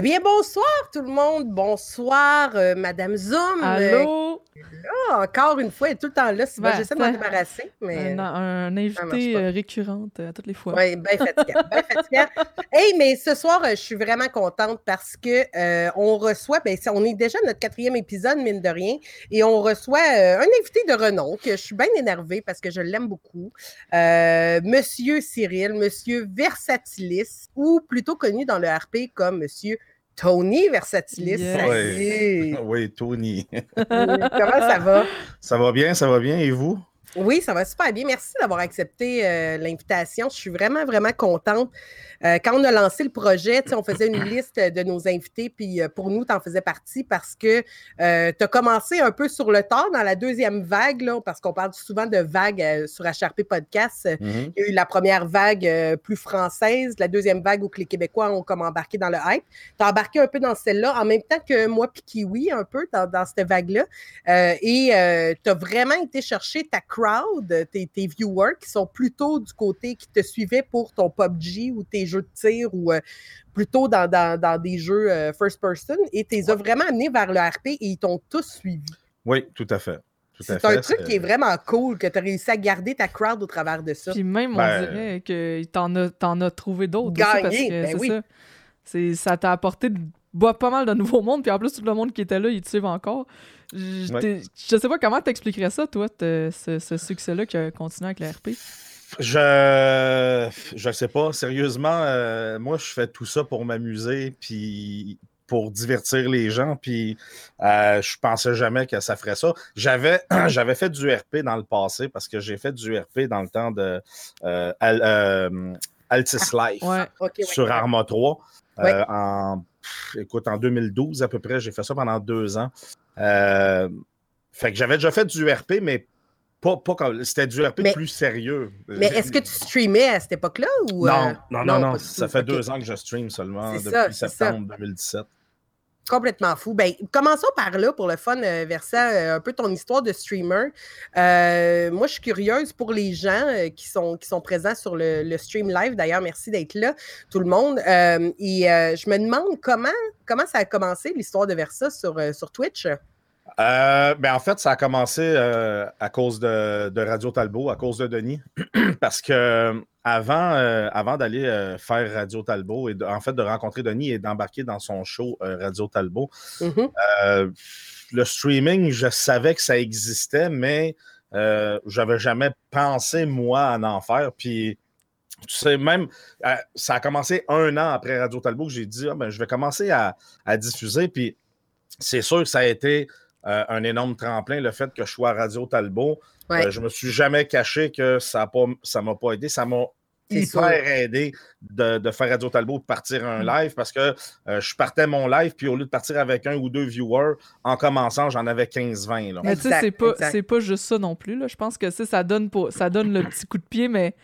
Eh bien, bonsoir tout le monde. Bonsoir, euh, Madame Zoom. Allô? Euh, encore une fois, elle est tout le temps là. Si Ouais, J'essaie de m'en débarrasser, mais... Un, un invité euh, récurrente euh, toutes les fois. Oui, bien fatigant, bien fatigant. Hey, mais ce soir, je suis vraiment contente parce que on reçoit, ben, on est déjà à notre quatrième épisode, mine de rien, et on reçoit un invité de renom que je suis bien énervée parce que je l'aime beaucoup. Monsieur Cyril, Monsieur Versatilis, ou plutôt connu dans le RP comme Monsieur Tony Versatilis. Yes. Salut! Oui, Tony. Comment ça va? Ça va bien, ça va bien. Et vous? Oui, ça va super bien. Merci d'avoir accepté euh, l'invitation. Je suis vraiment, vraiment contente. Euh, quand on a lancé le projet, on faisait une liste de nos invités, puis euh, pour nous, tu en faisais partie parce que tu as commencé un peu sur le tard dans la deuxième vague, là, parce qu'on parle souvent de vagues sur HRP Podcast. Mhm. Il y a eu la première vague plus française, la deuxième vague où que les Québécois ont comme embarqué dans le hype. Tu as embarqué un peu dans celle-là, en même temps que moi puis Kiwi, un peu dans, dans cette vague-là. Et tu as vraiment été chercher ta crowd, tes, tes viewers qui sont plutôt du côté qui te suivaient pour ton PUBG ou tes jeux de tir ou euh, plutôt dans, dans- dans des jeux euh, first person. Et tu les as vraiment amenés vers le RP et ils t'ont tous suivi. Oui, tout à fait. C'est un truc qui est vraiment cool que tu as réussi à garder ta crowd au travers de ça. Puis même, on Ben- dirait que t'en as, t'en as trouvé d'autres aussi, parce Gagné, que ben oui. ça. C'est, ça t'a apporté bah, pas mal de nouveaux mondes, puis en plus, tout le monde qui était là, ils te suivent encore. Je, Ouais. je sais pas comment t'expliquerais ça, toi, ce, ce succès-là qui a continué avec le RP. Je je sais pas. Sérieusement, euh, moi, je fais tout ça pour m'amuser, puis pour divertir les gens, puis euh, je pensais jamais que ça ferait ça. J'avais j'avais fait du RP dans le passé parce que j'ai fait du RP dans le temps de euh, Al- euh, Altis Life. Ouais. OK, ouais. sur Arma 3. euh, Ouais. en, écoute, en 2012 à peu près, j'ai fait ça pendant deux ans. Euh, fait que j'avais déjà fait du RP, mais pas, pas comme. C'était du RP Mais- plus sérieux. Mais est-ce que tu streamais à cette époque-là? Ou, Non, euh, non, non, non. Ça fait deux ans que je stream seulement depuis ça, septembre 2017. Complètement fou. Ben, commençons par là pour le fun, euh, Versa, euh, un peu ton histoire de streamer. Euh, moi, je suis curieuse pour les gens qui, sont, qui sont présents sur le, stream live. D'ailleurs, merci d'être là, tout le monde. Et je me demande comment, comment ça a commencé l'histoire de Versa sur Twitch? Euh, ben en fait, ça a commencé euh, à cause de, de Radio Talbot, à cause de Denis. Parce que euh, avant, euh, avant d'aller faire Radio Talbot et de- en fait de rencontrer Denis et d'embarquer dans son show Radio Talbot, Mhm. euh, le streaming, je savais que ça existait, mais j'avais jamais pensé, moi, à en faire. Puis, tu sais, même, ça a commencé un an après Radio Talbot que j'ai dit, Ah, ben, je vais commencer à, à diffuser. Puis, c'est sûr que ça a été euh, un énorme tremplin, le fait que je sois à Radio Talbot. Ouais. Euh, je me suis jamais caché que ça ne ça m'a pas aidé. Ça m'a hyper aidé de, de faire Radio Talbot de partir un live parce que euh, je partais mon live, puis au lieu de partir avec un ou deux viewers, en commençant, j'en avais 15-20. là. Mais tu sais, c'est pas, pas juste ça non plus. Là. Je pense que ça donne, pour, ça donne le petit coup de pied, mais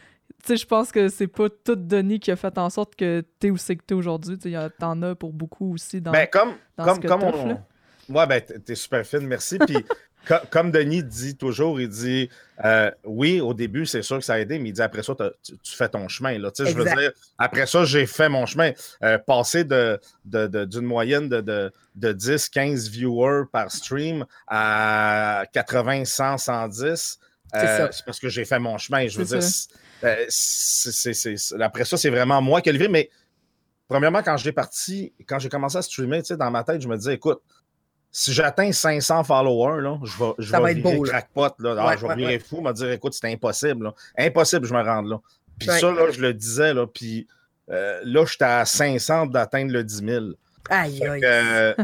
tu sais, je pense que c'est pas tout Denis qui a fait en sorte que t'es où c'est que t'es aujourd'hui. T'en as pour beaucoup aussi dans. Ben, comme, dans comme, ce que comme on. là. Ouais, ben, t'es super fine, merci. Puis, co- comme Denis dit toujours, il dit euh, oui, au début, c'est sûr que ça a aidé, mais il dit après ça, tu, tu fais ton chemin. Là. Tu sais, Je veux dire, après ça, j'ai fait mon chemin. Euh, passer de, de- de- d'une moyenne de, de, de 10, 15 viewers par stream à 80, 100, 110. C'est euh, parce que j'ai fait mon chemin. Je veux dire, c'est- euh, après ça, c'est vraiment moi qui ai levé. Mais premièrement, quand j'ai parti, quand j'ai commencé à streamer, tu sais, dans ma tête, je me disais, écoute, si j'atteins 500 followers, là, je vais, je Ça vais va être beau, là. Ah, Ouais, je vais ouais, ouais. fou, me dire, écoute, c'est impossible. là. Impossible, je me rende là. Puis ça, là, je le disais, là, puis euh, là, j'étais à 500 d'atteindre le 10 000. Aïe, aïe. euh,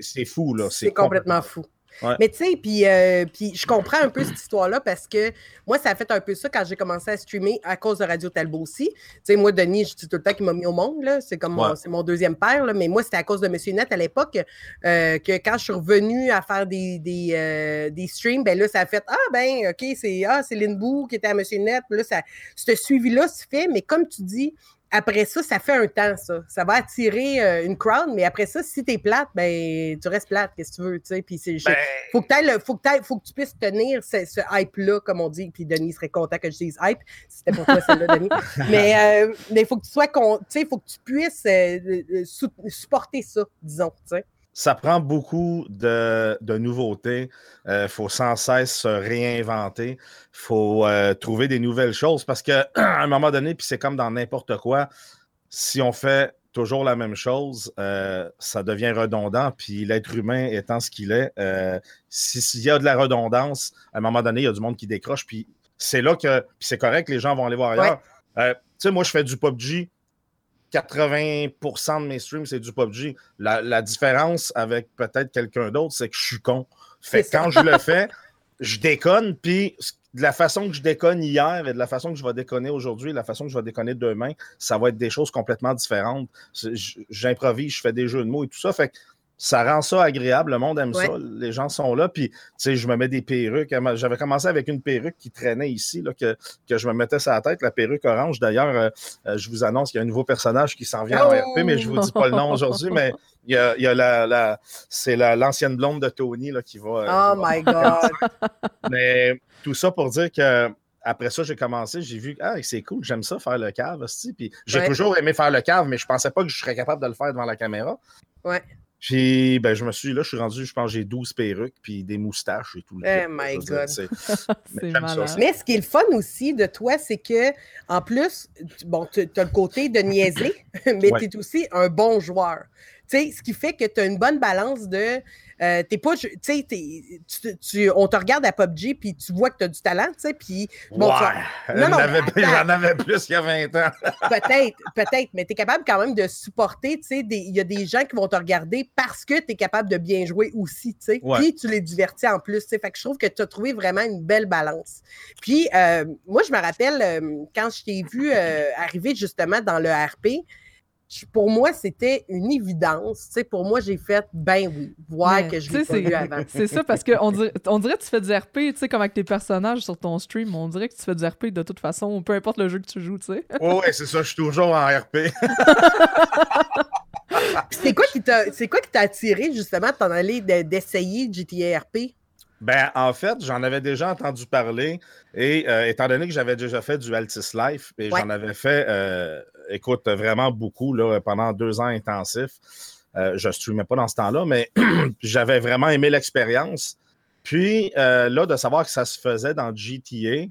c'est fou, là. C'est complètement fou. Ouais. Mais tu sais, puis euh, puis je comprends un peu cette histoire-là parce que moi, ça a fait un peu ça quand j'ai commencé à streamer à cause de Radio Talbot aussi. Tu sais, moi, Denis, je dis tout le temps qu'il m'a mis au monde, là. C'est comme mon, c'est mon deuxième père, là. Mais moi, c'était à cause de Monsieur Net à l'époque euh, que quand je suis revenue à faire des, des, euh, des streams, ben là, ça a fait Ah, ben, OK, c'est ah, c'est Lynn Boo qui était à Monsieur Net. Là, ça, ce suivi-là se fait, mais comme tu dis, après ça, ça fait un temps, ça. Ça va attirer euh, une crowd, mais après ça, si t'es plate, ben, tu restes plate, qu'est-ce que tu veux, tu sais. Puis c'est, Ben, faut que faut que t'ailles- faut que tu puisses tenir ce, ce hype-là, comme on dit. Puis Denis serait content que je dise hype. C'était pour toi, celle-là, Denis. Mais, euh, mais faut que tu sois, con- tu sais, faut que tu puisses euh, euh, supporter ça, disons, tu sais. Ça prend beaucoup de, de nouveautés. Il faut sans cesse se réinventer. Il faut euh, trouver des nouvelles choses parce qu'à un moment donné, puis c'est comme dans n'importe quoi, si on fait toujours la même chose, euh, ça devient redondant. Puis l'être humain étant ce qu'il est, euh, si- s'il y a de la redondance, à un moment donné, il y a du monde qui décroche. Puis c'est là que puis c'est correct, les gens vont aller voir ailleurs. Euh, tu sais, moi, je fais du PUBG. 80% de mes streams, c'est du PUBG. La, la différence avec peut-être quelqu'un d'autre, c'est que je suis con. Fait que quand je le fais, je déconne, puis de la façon que je déconne hier et de la façon que je vais déconner aujourd'hui, et la façon que je vais déconner demain, ça va être des choses complètement différentes. J'improvise, je fais des jeux de mots et tout ça. Fait que ça rend ça agréable, le monde aime Ouais. ça, les gens sont là, puis tu sais, je me mets des perruques. J'avais commencé avec une perruque qui traînait ici, là, que, que je me mettais sur la tête, la perruque orange. D'ailleurs, euh, euh, je vous annonce qu'il y a un nouveau personnage qui s'en vient en! RP, mais je vous dis pas le nom aujourd'hui, mais il y a, il y a la, la- c'est la- l'ancienne blonde de Tony là, qui va. euh, Oh qui va- my God. Mais tout ça pour dire que après ça, j'ai commencé, j'ai vu ah, c'est cool, j'aime ça faire le cave aussi. Puis j'ai Ouais. toujours aimé faire le cave, mais je pensais pas que je serais capable de le faire devant la caméra. Ouais. Puis ben, je me suis là, je suis rendu, je pense j'ai 12 perruques puis des moustaches et tout. le Oh kit, my dire, God. c'est- ça. Mais ce qui est le fun aussi de toi, c'est que, en plus, tu- bon, tu as le côté de niaiser, mais Ouais. tu es aussi un bon joueur. Tu sais, ce qui fait que tu as une bonne balance de. euh, t'es pas. Tu t'es- tu- tu- on te regarde à PUBG, puis tu vois que tu as du talent, tu sais, puis. Bon, tu- Non, non, j'en avais, plus qu'il y a 20 ans. Peut-être, peut-être, mais tu es capable quand même de supporter, tu sais, il y a des gens qui vont te regarder parce que tu es capable de bien jouer aussi, tu sais, Ouais. puis tu les divertis en plus, tu sais, fait que je trouve que tu as trouvé vraiment une belle balance. Puis, euh, moi, je me rappelle, euh, quand je t'ai vu arriver justement dans le RP, pour moi, c'était une évidence, tu sais, pour moi, j'ai fait, ben oui, voir que je l'ai pas vu avant. C'est ça, parce qu'on dirait, on dirait que tu fais du RP, tu sais, comme avec tes personnages sur ton stream, on dirait que tu fais du RP de toute façon, peu importe le jeu que tu joues, tu sais. Oui, ouais, c'est ça, je suis toujours en RP. C'est quoi qui t'a c'est quoi qui t'a attiré justement de t'en aller de- d'essayer GTA RP? Ben, en fait, j'en avais déjà entendu parler et euh, étant donné que j'avais déjà fait du Altis Life et Ouais. j'en avais fait, euh, écoute, vraiment beaucoup là, pendant deux ans intensifs. Euh, je ne streamais pas dans ce temps-là, mais j'avais vraiment aimé l'expérience. Puis euh, là, de savoir que ça se faisait dans GTA,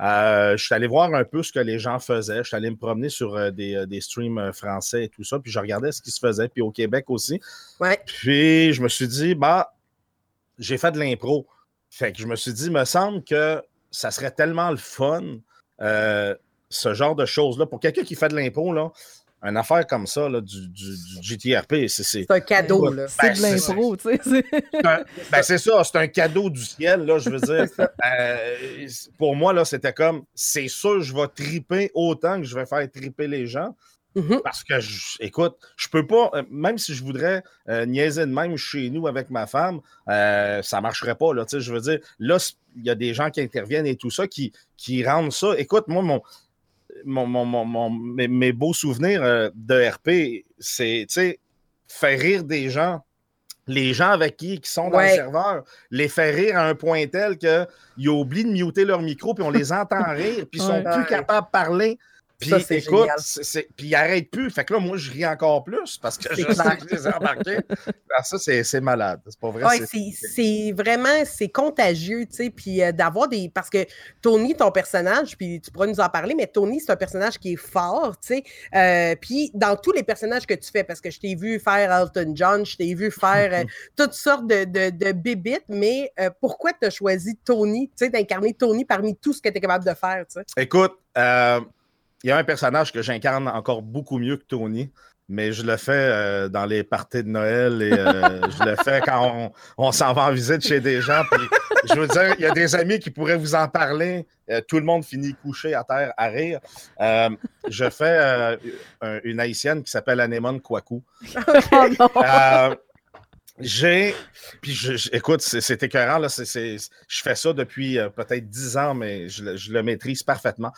euh, je suis allé voir un peu ce que les gens faisaient. Je suis allé me promener sur des, des streams français et tout ça. Puis je regardais ce qui se faisait, puis au Québec aussi. Ouais. Puis je me suis dit, bah, j'ai fait de l'impro. Fait que je me suis dit, me semble que ça serait tellement le fun, ce genre de choses-là. Pour quelqu'un qui fait de l'impro, là, une affaire comme ça, là, du, du, du GTRP, c'est. un cadeau, là. C'est Ben, de c'est l'impro, tu sais. ben, c'est ça, c'est un cadeau du ciel, là, je veux dire. Euh, pour moi, là, c'était comme, c'est sûr, je vais triper autant que je vais faire triper les gens. Mhm. Parce que, je- écoute, je peux pas, euh, même si je voudrais euh, niaiser de même chez nous avec ma femme, euh, ça marcherait pas, là, tu sais, je veux dire, là, il y a des gens qui interviennent et tout ça, qui, qui rendent ça. Écoute, moi, mon, mon, mon- mon- mon- mes, mes beaux souvenirs euh, de RP, c'est, tu sais, faire rire des gens, les gens avec qui, qui sont dans Ouais. le serveur, les faire rire à un point tel qu'ils oublient de muter leur micro, puis on les entend rire, puis ils sont Ouais. plus capables de parler. Puis écoute, puis ils n'arrêtent plus. Fait que là, moi, je ris encore plus parce que je sais que je les ai embarqués. Ah, ça, c'est malade. C'est pas vrai. Ouais, c'est- vraiment, c'est contagieux, tu sais, puis euh, d'avoir des... Parce que Tony, ton personnage, puis tu pourras nous en parler, mais Tony, c'est un personnage qui est fort, tu sais, euh, puis dans tous les personnages que tu fais, parce que je t'ai vu faire Elton John, je t'ai vu faire euh, toutes sortes de, de, de bébites, mais pourquoi tu as choisi Tony, tu sais, d'incarner Tony parmi tout ce que tu es capable de faire, tu sais? Écoute, euh, il y a un personnage que j'incarne encore beaucoup mieux que Tony, mais je le fais euh, dans les parties de Noël et euh, je le fais quand on, on s'en va en visite chez des gens. Puis, je veux dire, il y a des amis qui pourraient vous en parler. Euh, tout le monde finit couché à terre à rire. Euh, je fais euh, un- une haïtienne qui s'appelle Anémone Kwaku. Oh! Euh, j'ai. Puis, je, je- écoute, c'est écœurant. Là, je fais ça depuis euh, peut-être 10 ans, mais je le maîtrise parfaitement.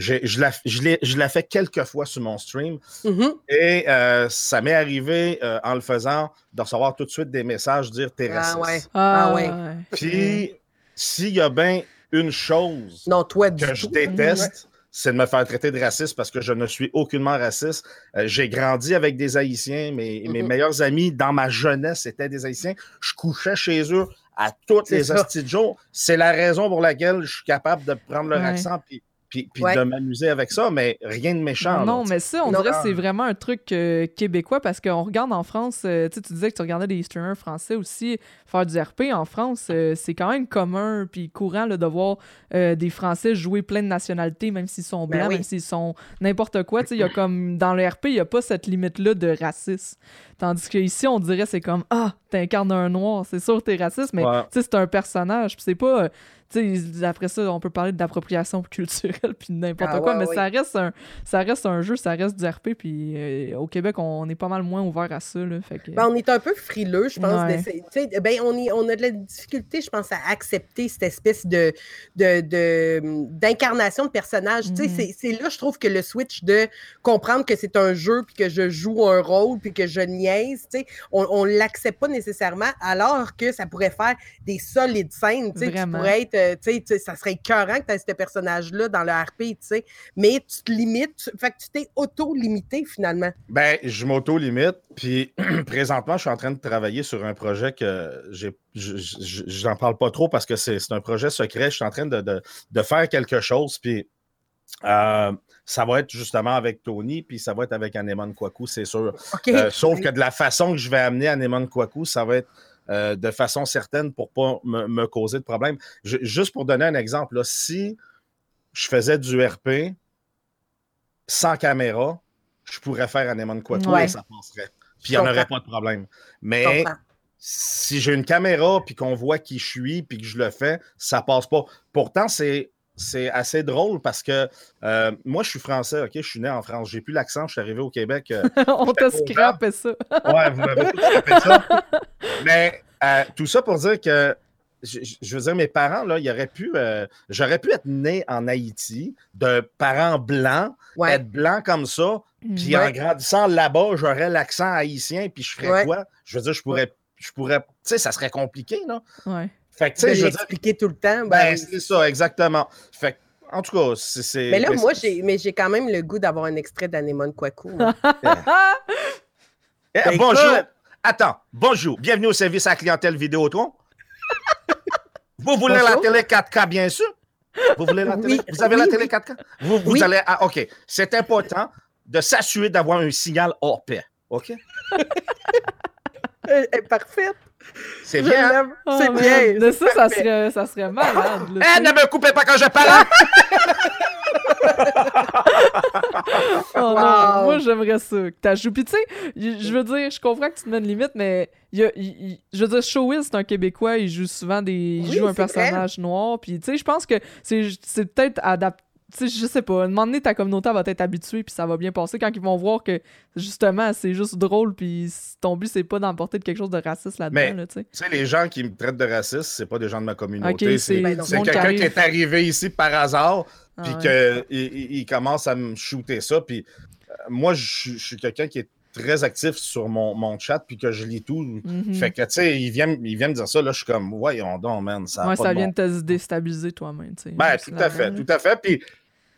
J'ai- je la, je l'ai- je la fais quelques fois sur mon stream. Mhm. Et euh, ça m'est arrivé euh, en le faisant de recevoir tout de suite des messages dire t'es Ah raciste. ouais. Ah, Ah ouais. Puis, s'il y a bien une chose Non, toi, que je tout. déteste, c'est de me faire traiter de raciste parce que je ne suis aucunement raciste. Euh, J'ai grandi avec des Haïtiens. Mes, mes Mhm. meilleurs amis dans ma jeunesse étaient des Haïtiens. Je couchais chez eux à toutes C'est les hosties de jour. C'est la raison pour laquelle je suis capable de prendre leur Ouais. accent puis, puis, puis Ouais. de m'amuser avec ça, mais rien de méchant. Non, là, mais ça, on Non. dirait que c'est vraiment un truc euh, québécois parce qu'on regarde en France, euh, tu sais, tu disais que tu regardais des streamers français aussi faire du RP en France, euh, c'est quand même commun puis courant là, de voir euh, des Français jouer plein de nationalités, même s'ils sont Ben blancs, oui. même s'ils sont n'importe quoi. Il y a comme dans le RP, il n'y a pas cette limite-là de racisme. Tandis qu'ici, on dirait c'est comme Ah, t'incarnes un noir, c'est sûr que t'es raciste, mais Ouais. tu sais, c'est un personnage. Puis c'est pas. Euh, tu sais, après ça, on peut parler d'appropriation culturelle puis de n'importe Ah quoi, ouais, mais ouais. ça reste un ça reste un jeu, ça reste du RP, puis euh, au Québec, on est pas mal moins ouvert à ça, là, fait que... Ben, on est un peu frileux, je pense. Ouais. Ben, on, est- on a de la difficulté, je pense, à accepter cette espèce de de- de- d'incarnation de, personnage. Mhm. c'est- là, je trouve, que le switch de comprendre que c'est un jeu, puis que je joue un rôle, puis que je niaise, on ne l'accepte pas nécessairement, alors que ça pourrait faire des solides scènes. Vraiment. pourrais être, euh, tu sais, ça serait écœurant que tu aies ce personnage-là dans le RP, tu sais, mais tu te limites, tu- fait que tu t'es auto-limité finalement. Ben, je m'auto-limite. Puis présentement, je suis en train de travailler sur un projet que j'ai. je- J'en parle pas trop parce que c'est c'est un projet secret. Je suis en train de, de- de faire quelque chose. Puis euh, ça va être justement avec Tony, puis ça va être avec Anemone Kwaku, c'est sûr. Euh, sauf que de la façon que je vais amener Anemone Kwaku, ça va être euh, de façon certaine pour pas me, me causer de problème. Je- juste pour donner un exemple, là, si je faisais du RP sans caméra, je pourrais faire Anemone Kwaku Ouais. et ça passerait. Puis il n'y en aurait pas de problème. Mais si j'ai une caméra puis qu'on voit qui je suis puis que je le fais, ça passe pas. Pourtant, c'est c'est assez drôle parce que euh, moi, je suis français, OK? Je suis né en France. J'ai plus l'accent, je suis arrivé au Québec. euh, on te J'étais scrape ça. ouais, vous m'avez tout fait ça. Mais euh, tout ça pour dire que je, veux dire, mes parents, là, ils auraient pu. euh, J'aurais pu être né en Haïti, de parents blancs, Ouais. être blanc comme ça, puis Ouais. en grandissant là-bas, j'aurais l'accent haïtien, puis je ferais Ouais. quoi? Je veux dire, je pourrais. Je pourrais. Tu sais, ça serait compliqué, là. Fait que, tu sais, je veux dire. tout le temps. ben Ben, c'est ça, exactement. Fait que, en tout cas, c'est. c'est- mais là, ben, moi, j'ai, mais j'ai quand même le goût d'avoir un extrait d'Anémone Kwaku. Eh, bonjour. écoute. Attends, bonjour. Bienvenue au service à la clientèle Vidéotron. Vous voulez la télé 4K, bien sûr? Vous voulez la télé? Oui, Vous avez la télé oui. 4K? Vous, vous Oui. allez. Ah, OK. C'est important de s'assurer d'avoir un signal hors pair. OK? Elle est parfaite. C'est bien. hein? Oh, c'est bien. De c'est ça, ça serait, ça serait malade. Eh, sais. ne me coupez pas quand je parle! Oh non, moi j'aimerais ça que tu joué. Puis tu sais, je veux dire, je comprends que tu te mets une limite, mais il y a- il- il- je veux dire, Showbiz, c'est un Québécois, il joue souvent des. Il Oui, joue un vrai. personnage noir. Puis tu sais, je pense que c'est c'est peut-être adapté. Tu sais, je sais pas, à un moment donné, ta communauté va être habituée, puis ça va bien passer quand ils vont voir que, justement, c'est juste drôle, puis ton but, c'est pas d'emporter de quelque chose de raciste là-dedans, là, tu sais. Les gens qui me traitent de raciste, c'est pas des gens de ma communauté. C'est quelqu'un qui est arrivé ici par hasard, Ah puis ouais. qu'il il, il commence à me shooter ça. Puis euh, moi, je suis- quelqu'un qui est très actif sur mon, mon chat, puis que je lis tout. Mhm. Fait que, tu sais, il vient, il vient me dire ça, là, je suis comme, voyons donc, man, ça a Ouais, pas ça de vient bon- de te déstabiliser toi-même, tu sais. Ben, tout à fait, tout à fait. Puis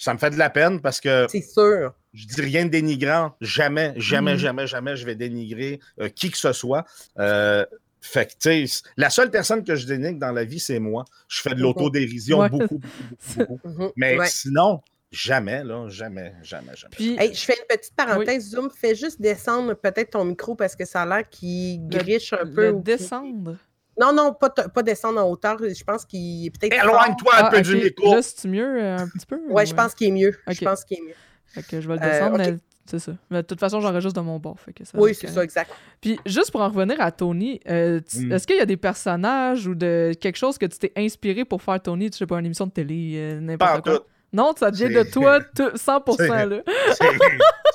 ça me fait de la peine parce que C'est sûr. je dis rien de dénigrant. Jamais, jamais, Mhm. jamais, jamais je vais dénigrer euh, qui que ce soit. Euh, fait que, la seule personne que je dénigre dans la vie, c'est moi. Je fais de Mhm. l'autodérision Ouais. beaucoup, beaucoup, beaucoup. Mhm. Mais Ouais. sinon, jamais, là, jamais, jamais, jamais. Puis, Hey, je fais une petite parenthèse. Zoom, fais juste descendre peut-être ton micro parce que ça a l'air qu'il Le- griche un peu. le ou qu'il- descendre. Non, non, pas, pas descendre en hauteur. Je pense qu'il est peut-être. fort. Éloigne-toi un Ah, peu du micro. Là, c'est-tu mieux euh, un petit peu? Ouais, ou, je euh? pense qu'il est mieux. Je pense qu'il est mieux. Fait que je vais le Euh, descendre, mais c'est ça. Mais de toute façon, j'enregistre de mon bord. Fait que ça Oui, c'est ça, exact. Puis juste pour en revenir à Tony, euh, tu- Mm. est-ce qu'il y a des personnages ou de quelque chose que tu t'es inspiré pour faire Tony, tu sais pas, une émission de télé, euh, Pas n'importe en quoi? tout. Non, ça vient de C'est- toi tout- 100%, C'est- là.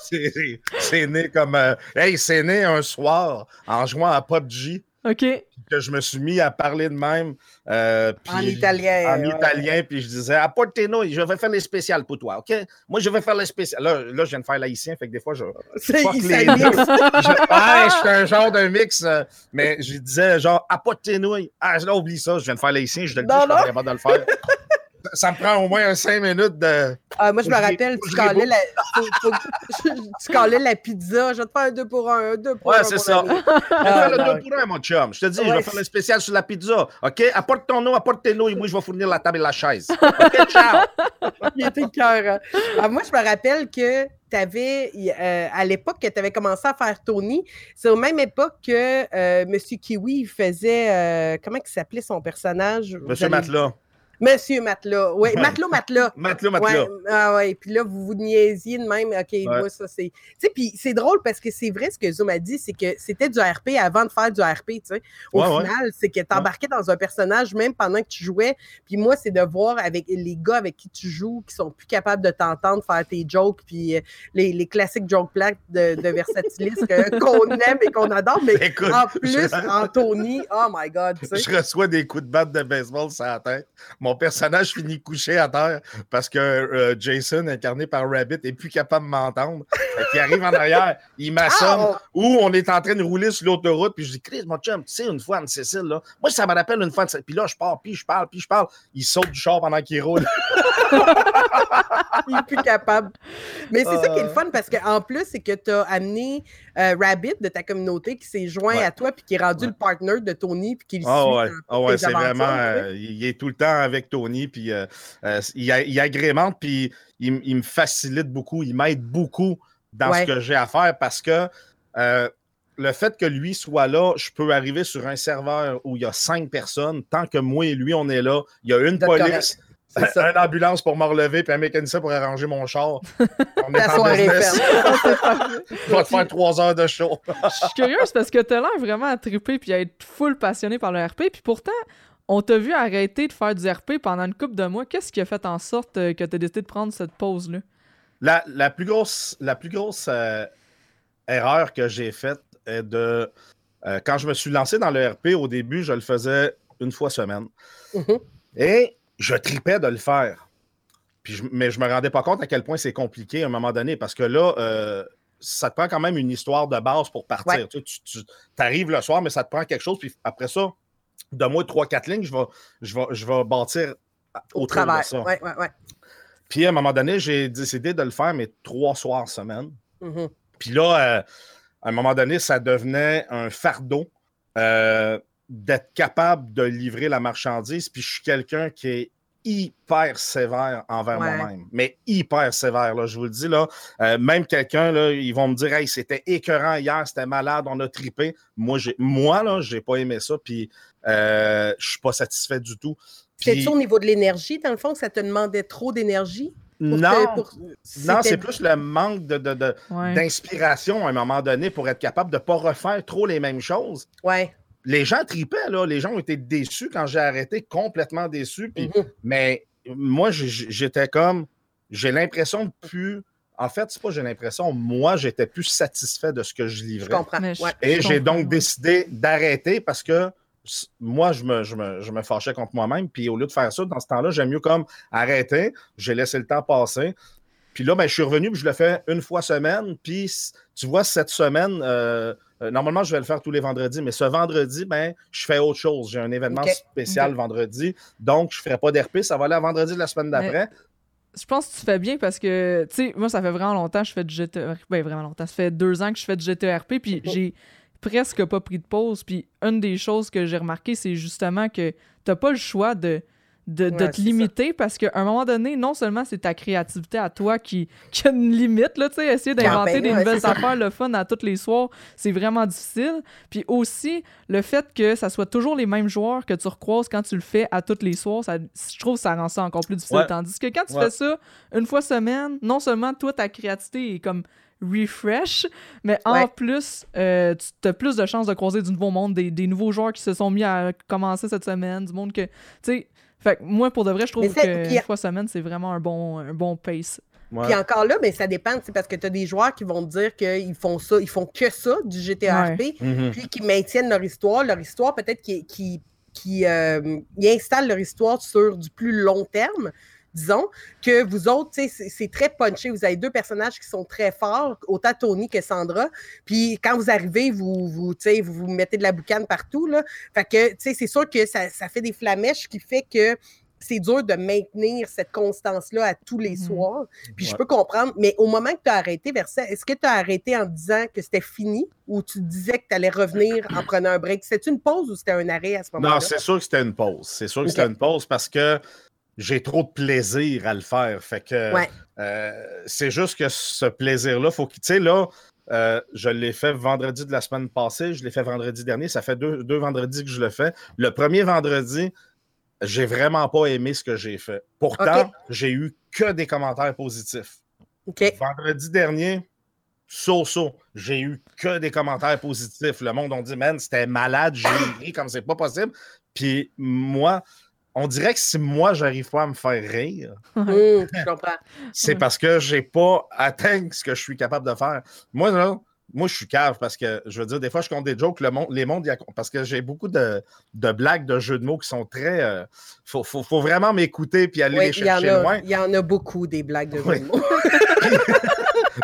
C'est- c'est- C'est né comme. euh, hey, c'est né un soir en jouant à PUBG. OK. Que je me suis mis à parler de même. Euh, en italien. En italien, puis je disais Apportez-nous, je vais faire les spéciales pour toi, OK? Moi, je vais faire les spéciales. Là, là je viens de faire l'haïtien, fait que des fois, je. C'est les deux. je, ah, je suis un genre de mix, euh, mais je disais genre Apportez-nous. Ah, là, oublie ça, je viens de faire l'haïtien, je te le dis, je suis pas capable de le faire ça me prend au moins cinq minutes de. Ah, moi, je me rappelle, tu calais, la... tu calais la pizza. Je vais te faire un 2 pour 1, un 2 pour 1. Ouais, c'est ça. Je vais faire le 2 pour 1, mon chum. Je te dis, je vais faire le spécial sur la pizza. OK? Apporte ton eau, apporte tes noix et moi, je vais fournir la table et la chaise. OK, ciao! Il était cœur. Ah, moi, je me rappelle que tu avais, euh, à l'époque que tu avais commencé à faire Tony, c'est aux même époque que euh, M. Kiwi faisait, euh, comment il s'appelait son personnage? Monsieur Matelas. Monsieur Matelas. Oui, Matelas. Matelot, Matelas. Ouais, ah ouais. Puis là, vous vous niaisiez de même. OK, moi, ça, c'est. Tu sais, puis c'est drôle parce que c'est vrai ce que Zoom a dit, c'est que c'était du RP avant de faire du RP, tu sais. Au final, c'est que tu embarquais dans un personnage même pendant que tu jouais. Puis moi, c'est de voir avec les gars avec qui tu joues qui sont plus capables de t'entendre faire tes jokes, puis euh, les, les, classiques joke plaques de, de Versatilis qu'on aime et qu'on adore. Mais en plus, Anthony, oh my God, tu sais. Je reçois des coups de batte de baseball sur la tête mon personnage finit couché à terre parce que euh, Jason, incarné par Rabbit, est plus capable de m'entendre. Il arrive en arrière, il m'assomme, ah! ou on est en train de rouler sur l'autoroute, puis je dis, Chris, mon chum, tu sais, une fois, Anne-Cécile, là, moi, ça me rappelle une fois, puis là, je pars, puis je parle, puis je parle. Il saute du char pendant qu'il roule. Il est plus capable. Mais c'est ça qui est le euh. fun parce qu'en plus, c'est que tu as amené euh, Rabbit de ta communauté qui s'est joint à toi puis qui est rendu le partner de Tony puis qui le oh, suit. Ouais. Oh, ouais, c'est vraiment. Euh, il est tout le temps avec Tony puis il, agrémente puis il, me facilite beaucoup. Il m'aide beaucoup dans ce que j'ai à faire parce que le fait que lui soit là, je peux arriver sur un serveur où il y a cinq personnes. Tant que moi et lui, on est là, il y a une police, une ambulance pour me relever puis un mécanicien pour arranger mon char. On est en business. Je vais te faire trois heures de show. Je suis curieuse parce que t'as l'air vraiment à triper puis à être full passionné par le RP. Puis pourtant, on t'a vu arrêter de faire du RP pendant une couple de mois. Qu'est-ce qui a fait en sorte euh, que tu as décidé de prendre cette pause-là? La, la, plus grosse, la plus grosse euh, erreur que j'ai faite est de. Euh, quand je me suis lancé dans le RP, au début, je le faisais une fois semaine. Mm-hmm. Et je tripais de le faire. Puis mais je me rendais pas compte à quel point c'est compliqué à un moment donné parce que là, euh, ça te prend quand même une histoire de base pour partir. Tu, tu, arrives le soir, mais ça te prend quelque chose. Puis après ça, de moi, trois, quatre lignes, je vais, je vais, je vais bâtir au travers de ça. Ouais, ouais, Puis à un moment donné, j'ai décidé de le faire, mais trois soirs semaine. Mm-hmm. Puis là, euh, à un moment donné, ça devenait un fardeau. Euh, d'être capable de livrer la marchandise. Puis je suis quelqu'un qui est hyper sévère envers moi-même. Mais hyper sévère, là, je vous le dis. Là, euh, même quelqu'un, là, ils vont me dire Hey, c'était écœurant hier, c'était malade, on a tripé. Moi, j'ai, moi là, j'ai pas aimé ça, puis euh, je suis pas satisfait du tout. C'est-tu au niveau de l'énergie, dans le fond, que ça te demandait trop d'énergie? Non, non c'est plus le manque de, d'inspiration à un moment donné pour être capable de ne pas refaire trop les mêmes choses. Ouais les gens tripaient, là. Les gens ont été déçus quand j'ai arrêté, complètement déçus. Mhm. Mais moi, j'étais comme. J'ai l'impression de plus. En fait, c'est pas j'ai l'impression, moi, j'étais plus satisfait de ce que je livrais. Je comprends. Et j'ai donc décidé d'arrêter parce que moi, je me, je me, fâchais contre moi-même. Puis au lieu de faire ça, dans ce temps-là, j'aime mieux comme arrêter. J'ai laissé le temps passer. Puis là, ben, je suis revenu, puis je le fais une fois semaine. Puis tu vois, cette semaine, euh, euh, normalement, je vais le faire tous les vendredis, mais ce vendredi, ben, je fais autre chose. J'ai un événement spécial vendredi. Donc, je ne ferai pas d'RP. Ça va aller à vendredi de la semaine d'après. Je pense que tu fais bien parce que, tu sais, moi, ça fait vraiment longtemps que je fais du GTRP. Ben, vraiment longtemps. Ça fait deux ans que je fais du GTRP, puis j'ai presque pas pris de pause. Puis une des choses que j'ai remarqué, c'est justement que tu n'as pas le choix de de, te limiter parce qu'à un moment donné, non seulement c'est ta créativité à toi qui, qui a une limite, là, tu sais, essayer d'inventer des nouvelles affaires, le fun à tous les soirs, c'est vraiment difficile. Puis aussi, le fait que ça soit toujours les mêmes joueurs que tu recroises quand tu le fais à tous les soirs, ça, je trouve que ça rend ça encore plus difficile. Tandis que quand tu fais ça une fois semaine, non seulement toi, ta créativité est comme refresh, mais en plus, euh, tu as plus de chances de croiser du nouveau monde, des, des, nouveaux joueurs qui se sont mis à commencer cette semaine, du monde que, tu sais, fait que moi, pour de vrai, je trouve que une fois semaine, c'est vraiment un bon, un bon pace. Puis encore là, mais ça dépend, c'est parce que tu as des joueurs qui vont te dire qu'ils font ça, ils font que ça du GTRP, Mhm. puis qui maintiennent leur histoire. Leur histoire, peut-être qui, qui, qui euh, ils installent leur histoire sur du plus long terme. Disons que vous autres, c'est très punché. Vous avez deux personnages qui sont très forts, autant Tony que Sandra. Puis quand vous arrivez, vous vous, vous, vous mettez de la boucane partout. Là. Fait que, tu sais, c'est sûr que ça, ça fait des flamèches qui fait que c'est dur de maintenir cette constance-là à tous les Mhm. soirs. Puis je peux comprendre, mais au moment que tu as arrêté, Versa, est-ce que tu as arrêté en disant que c'était fini ou tu disais que tu allais revenir en prenant un break? C'était une pause ou c'était un arrêt à ce moment-là? Non, c'est sûr que c'était une pause. C'est sûr que c'était une pause parce que j'ai trop de plaisir à le faire. Fait que Ouais. euh, c'est juste que ce plaisir-là, faut qu'il. Tu sais, là, euh, je l'ai fait vendredi de la semaine passée, je l'ai fait vendredi dernier. Ça fait deux, deux vendredis que je le fais. Le premier vendredi, j'ai vraiment pas aimé ce que j'ai fait. Pourtant, j'ai eu que des commentaires positifs. Vendredi dernier, so-so. J'ai eu que des commentaires positifs. Le monde a dit, man, c'était malade, j'ai ri comme c'est pas possible. Puis moi, on dirait que si moi, j'arrive pas à me faire rire, Hum, je comprends. c'est parce que j'ai pas atteint ce que je suis capable de faire. Moi, là, moi, je suis cave parce que, je veux dire, des fois, je compte des jokes, le monde, les mondes, parce que j'ai beaucoup de, de blagues, de jeux de mots qui sont très. euh, faut, faut, faut vraiment m'écouter puis aller Oui, les il y, en chercher a, loin. il y en a beaucoup des blagues de Oui. jeux de mots.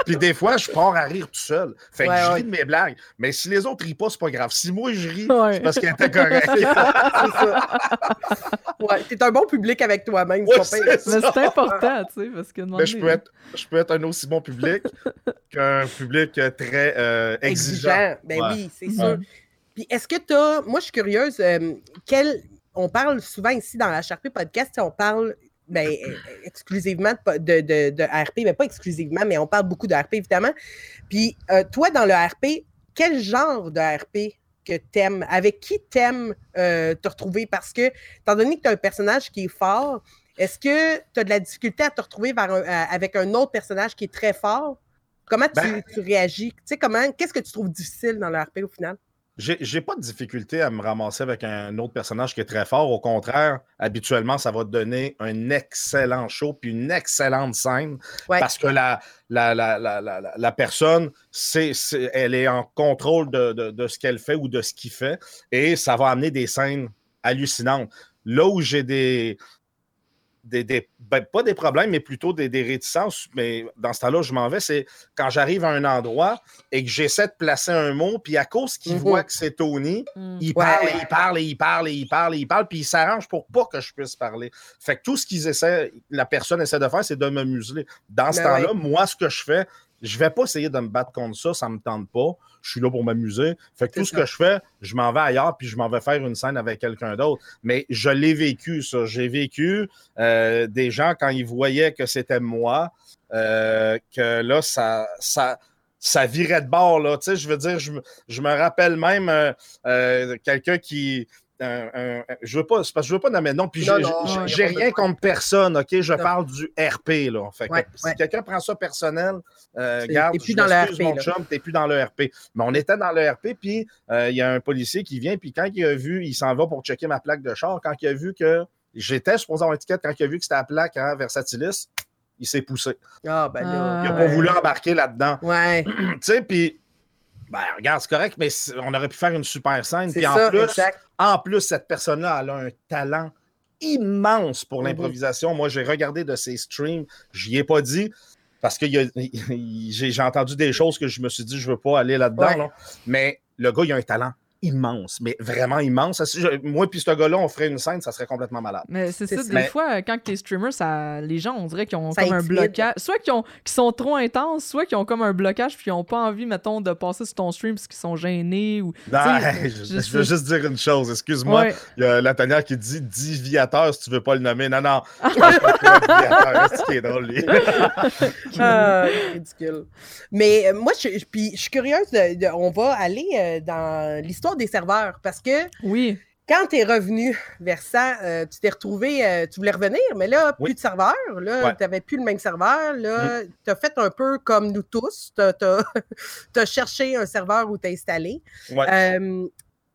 Puis des fois, je pars à rire tout seul. Fait que Ouais, je ouais. ris de mes blagues. Mais si les autres rient pas, c'est pas grave. Si moi, je ris, Ouais. c'est parce qu'elle était correcte. C'est ça. Ouais, t'es un bon public avec toi-même. Ouais, c'est c'est Mais ça. c'est important, tu sais, parce que Mais je peux, être, je peux être un aussi bon public qu'un public très euh, exigeant. exigeant. Ben Ouais. oui, c'est sûr. Puis est-ce que tu as. Moi, je suis curieuse. euh, quel... On parle souvent ici dans la HRP Podcast, on parle ben, euh, exclusivement de, de, de- de RP, mais pas exclusivement, mais on parle beaucoup de RP, évidemment. Puis euh, toi, dans le RP, quel genre de RP que t'aimes? Avec qui t'aimes euh, te retrouver? Parce que, étant donné que tu as un personnage qui est fort, est-ce que tu as de la difficulté à te retrouver vers un- à- avec un autre personnage qui est très fort? Comment tu, Ben- tu réagis? Tu sais, comment, qu'est-ce que tu trouves difficile dans le RP au final? J'ai pas de difficulté à me ramasser avec un autre personnage qui est très fort. Au contraire, habituellement, ça va te donner un excellent show puis une excellente scène. Ouais. Parce que la, la, la, la, la, personne, c'est- elle est en contrôle de, de- de ce qu'elle fait ou de ce qu'il fait. Et ça va amener des scènes hallucinantes. Là où j'ai des. Des, des- ben, pas des problèmes, mais plutôt des, des réticences. Mais dans ce temps-là, je m'en vais. C'est quand j'arrive à un endroit et que j'essaie de placer un mot, puis à cause qu'il Mhm. voit que c'est Tony, Mm. il Ouais. parle, et il parle, et il parle, et il parle, et il parle, puis il s'arrange pour pas que je puisse parler. Fait que tout ce qu'ils essaient, la personne essaie de faire, c'est de me museler. Dans ce Ben temps-là, moi, ce que je fais, je vais pas essayer de me battre contre ça, ça me tente pas. Je suis là pour m'amuser. Fait que tout ce que je fais, je m'en vais ailleurs, puis je m'en vais faire une scène avec quelqu'un d'autre. Mais je l'ai vécu, ça. J'ai vécu euh, des gens, quand ils voyaient que c'était moi, euh, que là, ça, ça, ça virait de bord, là. Tu sais, je veux dire, je, me- je me rappelle même euh, quelqu'un qui. Un- un- je veux pas, c'est parce que je veux pas nommer nom, puis Non, j'ai- non, rien contre personne, OK? Je Non. parle du RP, là. Fait que Ouais, si ouais. quelqu'un prend ça personnel, euh, t'es plus je dans le RP, mon là. chum, t'es plus dans le RP. Mais on était dans le RP, puis euh, il y a un policier qui vient, puis quand il a vu, il s'en va pour checker ma plaque de char, quand il a vu que j'étais supposé avoir une étiquette, quand il a vu que c'était la plaque hein, Versatilis, il s'est poussé. Ah, ben là. Ah, Il n'a ouais. pas voulu embarquer là-dedans. Ouais, tu sais, puis, ben, regarde, c'est correct, mais on aurait pu faire une super scène. Puis en ça, plus, exact. en plus, cette personne-là, elle a un talent immense pour Mhm. l'improvisation. Moi, j'ai regardé de ses streams, j'y ai pas dit. Parce que j'ai j'ai entendu des choses que je me suis dit, je veux pas aller là-dedans. Ouais. là. Mais le gars, il a un talent immense, mais vraiment immense. Moi puis ce gars-là, on ferait une scène, ça serait complètement malade. Mais c'est ça, des Mais- fois, quand t'es streamer, ça, les gens, on dirait qu'ils ont Ça comme un blocage. Soit qu'ils ont, qu'ils sont trop intenses, soit qu'ils ont comme un blocage puis ils ont pas envie, mettons, de passer sur ton stream parce qu'ils sont gênés ou. Non, Tu sais, je, je je veux juste dire une chose, excuse-moi. Ouais. Il y a la tanière qui dit diviateur si tu veux pas le nommer. Non, non, je pense pas que c'est qui est drôle, lui. C'est ridicule. Mais euh, moi, je, je- puis je suis curieuse, de, de- on va aller euh, dans l'histoire des serveurs parce que Oui. quand tu es revenu vers ça, euh, tu t'es retrouvé, euh, tu voulais revenir, mais là, plus Oui. de serveur. Là, Ouais. Mm. tu n'avais plus le même serveur. Là, tu as fait un peu comme nous tous. Tu as, cherché un serveur où tu installé. Ouais. Euh,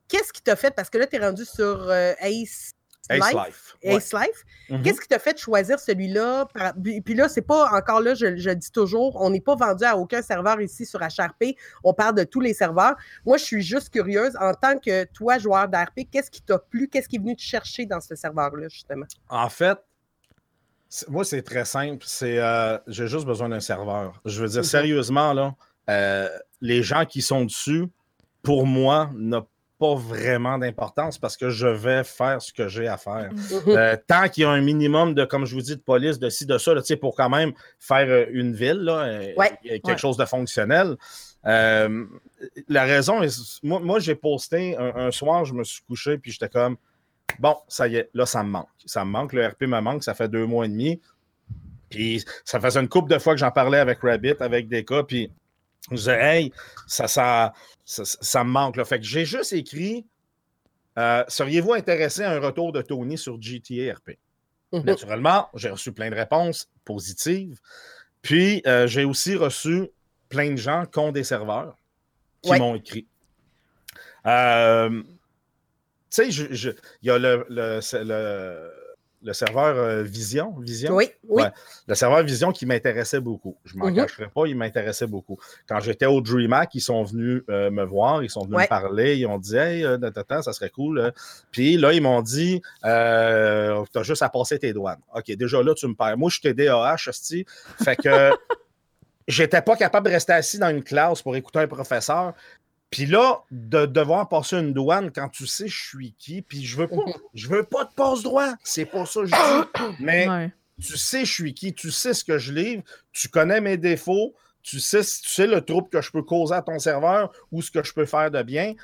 Qu'est-ce qui t'a fait? Parce que là, tu es rendu sur euh, Ace Ace Life? Ace Life? Mhm. Qu'est-ce qui t'a fait choisir celui-là? Par- Puis là, c'est pas encore là, je, je le dis toujours, on n'est pas vendu à aucun serveur ici sur HRP. On parle de tous les serveurs. Moi, je suis juste curieuse, en tant que toi, joueur d'ARP, qu'est-ce qui t'a plu? Qu'est-ce qui est venu te chercher dans ce serveur-là, justement? En fait, moi, c'est très simple. C'est euh, j'ai juste besoin d'un serveur. Je veux dire, Mhm. sérieusement, là, euh, les gens qui sont dessus, pour moi, n'ont pas vraiment d'importance parce que je vais faire ce que j'ai à faire. Mhm. Euh, tant qu'il y a un minimum de, comme je vous dis, de police, de ci, de ça, là, tu sais, pour quand même faire euh, une ville, là, euh, Ouais. quelque Ouais. chose de fonctionnel. Euh, la raison est, moi, moi j'ai posté un, un soir, je me suis couché, puis j'étais comme, bon, ça y est, là, ça me manque. Ça me manque, le RP me manque, ça fait deux mois et demi. Puis ça faisait une couple de fois que j'en parlais avec Rabbit, avec des cas, puis je disais, hey, ça, ça, ça, ça me manque. Là. Fait que j'ai juste écrit, euh, seriez-vous intéressé à un retour de Tony sur GTA RP? Mhm. Naturellement, j'ai reçu plein de réponses positives. Puis, euh, j'ai aussi reçu plein de gens qui ont des serveurs qui Ouais. m'ont écrit. Euh, tu sais, il y a le, le, c'est le- le serveur euh, Vision. Vision? Oui, oui. Ouais. Le serveur Vision qui m'intéressait beaucoup. Je ne m'en Mhm. cacherai pas, il m'intéressait beaucoup. Quand j'étais au DreamHack, ils sont venus euh, me voir, ils sont venus Ouais. me parler, ils ont dit Hey, euh, ta, ta, ta, ça serait cool. euh. Puis là, ils m'ont dit Tu as juste à passer tes douanes. OK, déjà là, tu me perds. Moi, je suis DAH, hostie. Fait que j'étais pas capable de rester assis dans une classe pour écouter un professeur. Puis là, de devoir passer une douane quand tu sais je suis qui, puis je veux pas, Mhm. je veux pas de passe droit. C'est pas ça que je dis. Mais Ouais. tu sais je suis qui, tu sais ce que je livre, tu connais mes défauts, tu sais, tu sais le trouble que je peux causer à ton serveur ou ce que je peux faire de bien.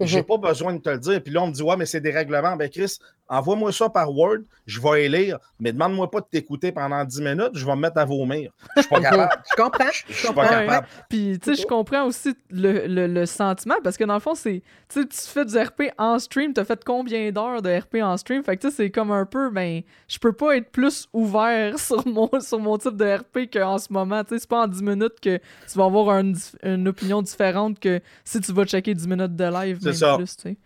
J'ai Mhm. pas besoin de te le dire. Puis là, on me dit, ouais, mais c'est des règlements. Ben, Chris, envoie-moi ça par Word, je vais lire, mais demande-moi pas de t'écouter pendant 10 minutes, je vais me mettre à vomir. Je suis pas capable. Je comprends. Je Je suis comprends. pas capable. Puis, tu sais, je comprends aussi le, le- le sentiment parce que dans le fond, c'est. Tu sais, tu fais du RP en stream, t'as fait combien d'heures de RP en stream? Fait que, tu sais, c'est comme un peu, ben, je peux pas être plus ouvert sur mon, sur mon type de RP qu'en ce moment. Tu sais, c'est pas en 10 minutes que tu vas avoir un dif- une opinion différente que si tu vas checker 10 minutes de live, C'est même ça. plus, tu sais.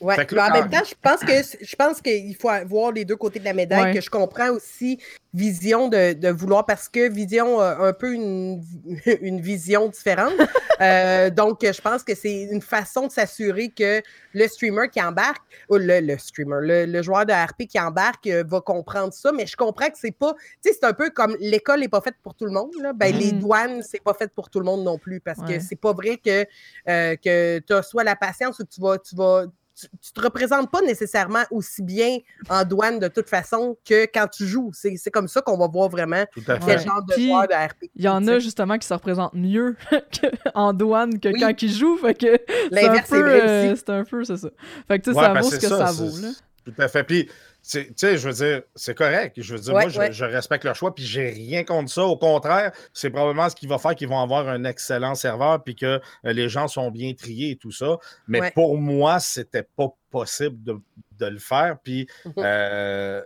Ouais. Là, en même temps, je pense que je pense qu'il faut voir les deux côtés de la médaille, Ouais. que je comprends aussi vision de, de vouloir parce que Vision a un peu une, une vision différente. Euh, donc, je pense que c'est une façon de s'assurer que le streamer qui embarque, ou le, le streamer, le, le joueur de RP qui embarque euh, va comprendre ça. Mais je comprends que c'est pas, tu sais, c'est un peu comme l'école n'est pas faite pour tout le monde. Là. Ben, les Mhm. douanes, c'est pas fait pour tout le monde non plus parce Ouais. que c'est pas vrai que, euh, que tu as soit la patience ou que tu vas, tu vas tu, tu te représentes pas nécessairement aussi bien en douane de toute façon que quand tu joues. C'est c'est comme ça qu'on va voir vraiment quel genre de Puis, joueur de RP. Il y en a justement qui se représentent mieux en douane que Oui. quand ils jouent. Fait que c'est un L'inverse est peu. vrai euh, aussi. c'est un peu, c'est ça. Fait que tu sais, Ouais, ça ben, vaut c'est ce que ça, c'est- vaut, là. Tout à fait. Puis, c'est- tu sais, je veux dire, c'est correct. Je veux dire, Ouais, moi, je, ouais. je respecte leur choix, puis j'ai rien contre ça. Au contraire, c'est probablement ce qui va faire qu'ils vont avoir un excellent serveur, puis que euh, les gens sont bien triés et tout ça. Mais Ouais. pour moi, c'était pas possible de, de le faire. Puis, Mhm. euh,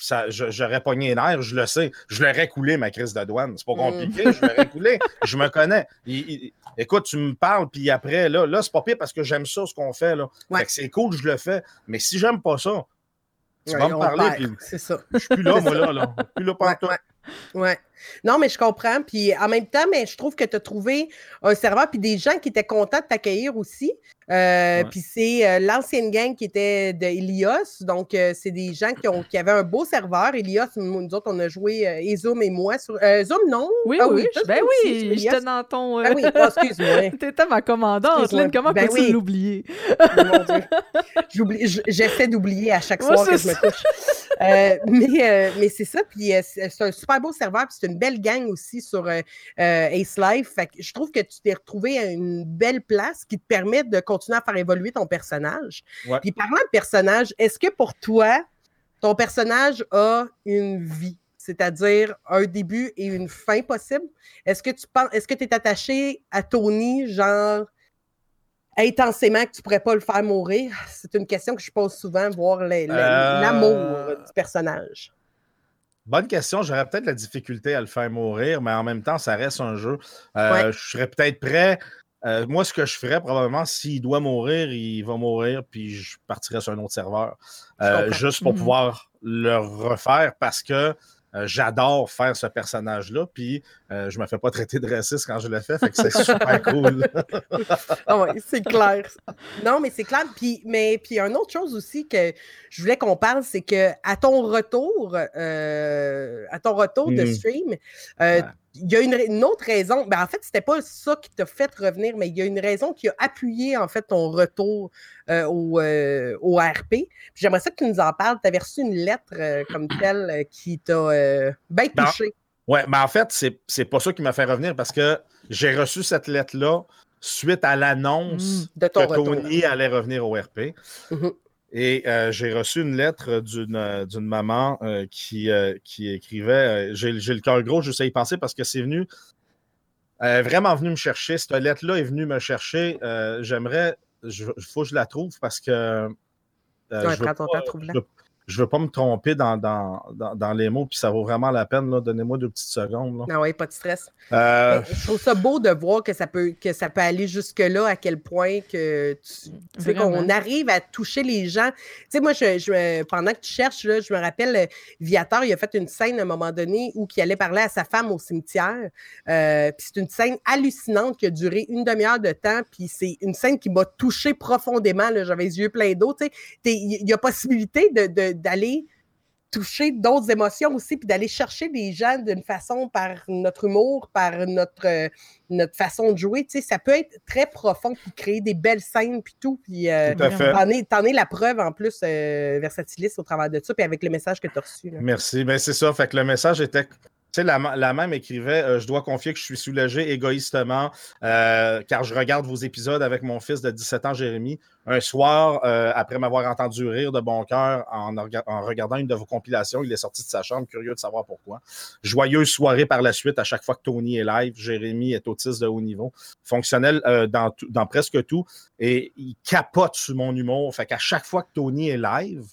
ça, je- j'aurais pogné les nerfs, je le sais. Je l'aurais coulé, ma crise de douane. C'est pas Mhm. compliqué, je l'aurais coulé. Je me connais. Il- il- écoute, tu me parles, puis après, là, là c'est pas pire parce que j'aime ça, ce qu'on fait. Là. Ouais. Fait que c'est cool, je le fais. Mais si j'aime pas ça, tu Ouais, vas me parler, puis C'est ça. je suis plus là, moi, là. là. Je suis plus là Ouais, partout. Ouais. Non, mais je comprends. Puis en même temps, mais je trouve que tu as trouvé un serveur puis des gens qui étaient contents de t'accueillir aussi. Euh, Ouais. Puis c'est euh, l'ancienne gang qui était de Elios. Donc, euh, c'est des gens qui, ont, qui avaient un beau serveur. Elios, nous autres, on a joué, et Zoom et moi. Sur, Zoom, non? Oui, Ah oui, ben aussi, oui, Elios. j'étais dans ton. Ah oui, oh, excuse-moi. T'étais ma commandante. Lynn. Comment Ben peux-tu oui. l'oublier? Mon Dieu. J'oublie- j- J'essaie d'oublier à chaque Ouais, soir que je me couche. Euh, mais euh, mais c'est ça. Puis euh, c'est un super beau serveur. Puis c'est une belle gang aussi sur Ace Life. Fait que je trouve que tu t'es retrouvé à une belle place qui te permet de continuer à faire évoluer ton personnage. Ouais. Puis parlant de personnage, est-ce que pour toi, ton personnage a une vie? C'est-à-dire un début et une fin possible? Est-ce que tu penses, est-ce que tu es attaché à Tony, genre intensément que tu pourrais pas le faire mourir? C'est une question que je pose souvent, voir Euh, l'amour du personnage. Bonne question. J'aurais peut-être la difficulté à le faire mourir, mais en même temps, ça reste un jeu. Euh, Ouais. Je serais peut-être prêt euh, moi, ce que je ferais probablement, s'il doit mourir, il va mourir, puis je partirais sur un autre serveur. Euh, juste pour Mhm. pouvoir le refaire parce que euh, j'adore faire ce personnage-là, puis euh, je me fais pas traiter de raciste quand je le fais, fait que c'est super cool. Ah ouais, c'est clair. Non, mais c'est clair. Puis, mais puis une autre chose aussi que je voulais qu'on parle, c'est que à ton retour, euh, à ton retour de Mm. stream, euh, Ouais. Il y a une, autre raison. Ben, en fait, c'était pas ça qui t'a fait revenir, mais il y a une raison qui a appuyé en fait ton retour euh, au, euh, au RP. J'aimerais ça que tu nous en parles. Tu avais reçu une lettre euh, comme telle qui t'a bien Ben, touché. Ouais, mais en fait, c'est, c'est pas ça qui m'a fait revenir parce que j'ai reçu cette lettre-là suite à l'annonce de ton que retour. Tony allait revenir au RP. Mhm. Et euh, j'ai reçu une lettre d'une, euh, d'une maman euh, qui, euh, qui écrivait J'ai, j'ai le cœur gros, je sais y penser parce que c'est venu. Elle est vraiment venu me chercher. Cette lettre-là est venue me chercher. J'aimerais. Il faut que je la trouve parce que. Ouais, je veux pas- je veux- je veux pas me tromper dans, dans, dans, dans les mots, puis ça vaut vraiment la peine. là. Donnez-moi deux petites secondes. là. Ah ouais, pas de stress. Euh, je trouve ça beau de voir que ça peut, que ça peut aller jusque-là, à quel point que tu, tu sais, Vraiment. qu'on arrive à toucher les gens. Tu sais, moi, je, je- pendant que tu cherches, là, je me rappelle, euh, Viator, il a fait une scène à un moment donné où il allait parler à sa femme au cimetière. Euh, puis c'est une scène hallucinante qui a duré une demi-heure de temps. Puis c'est une scène qui m'a touché profondément. là. J'avais les yeux pleins d'eau. Tu sais, T'es- il y a possibilité de- de- d'aller toucher d'autres émotions aussi, puis d'aller chercher les gens d'une façon par notre humour, par notre, euh, notre façon de jouer. Tu sais, ça peut être très profond, puis créer des belles scènes, puis tout. Puis euh, Tout à fait. t'en es, t'en es la preuve en plus, euh, Versatilis, au travers de ça, puis avec le message que tu as reçu. là. Merci. Ben, c'est ça. Fait que le message était. Tu sais, la, la même écrivait euh, Je dois confier que je suis soulagé égoïstement euh, car je regarde vos épisodes avec mon fils de 17 ans, Jérémy. Un soir, euh, après m'avoir entendu rire de bon cœur en, regardant une de vos compilations, il est sorti de sa chambre, curieux de savoir pourquoi. Joyeuse soirée par la suite, à chaque fois que Tony est live. Jérémy est autiste de haut niveau, fonctionnel euh, dans, tout- dans presque tout. Et il capote sur mon humour. Fait qu'à chaque fois que Tony est live,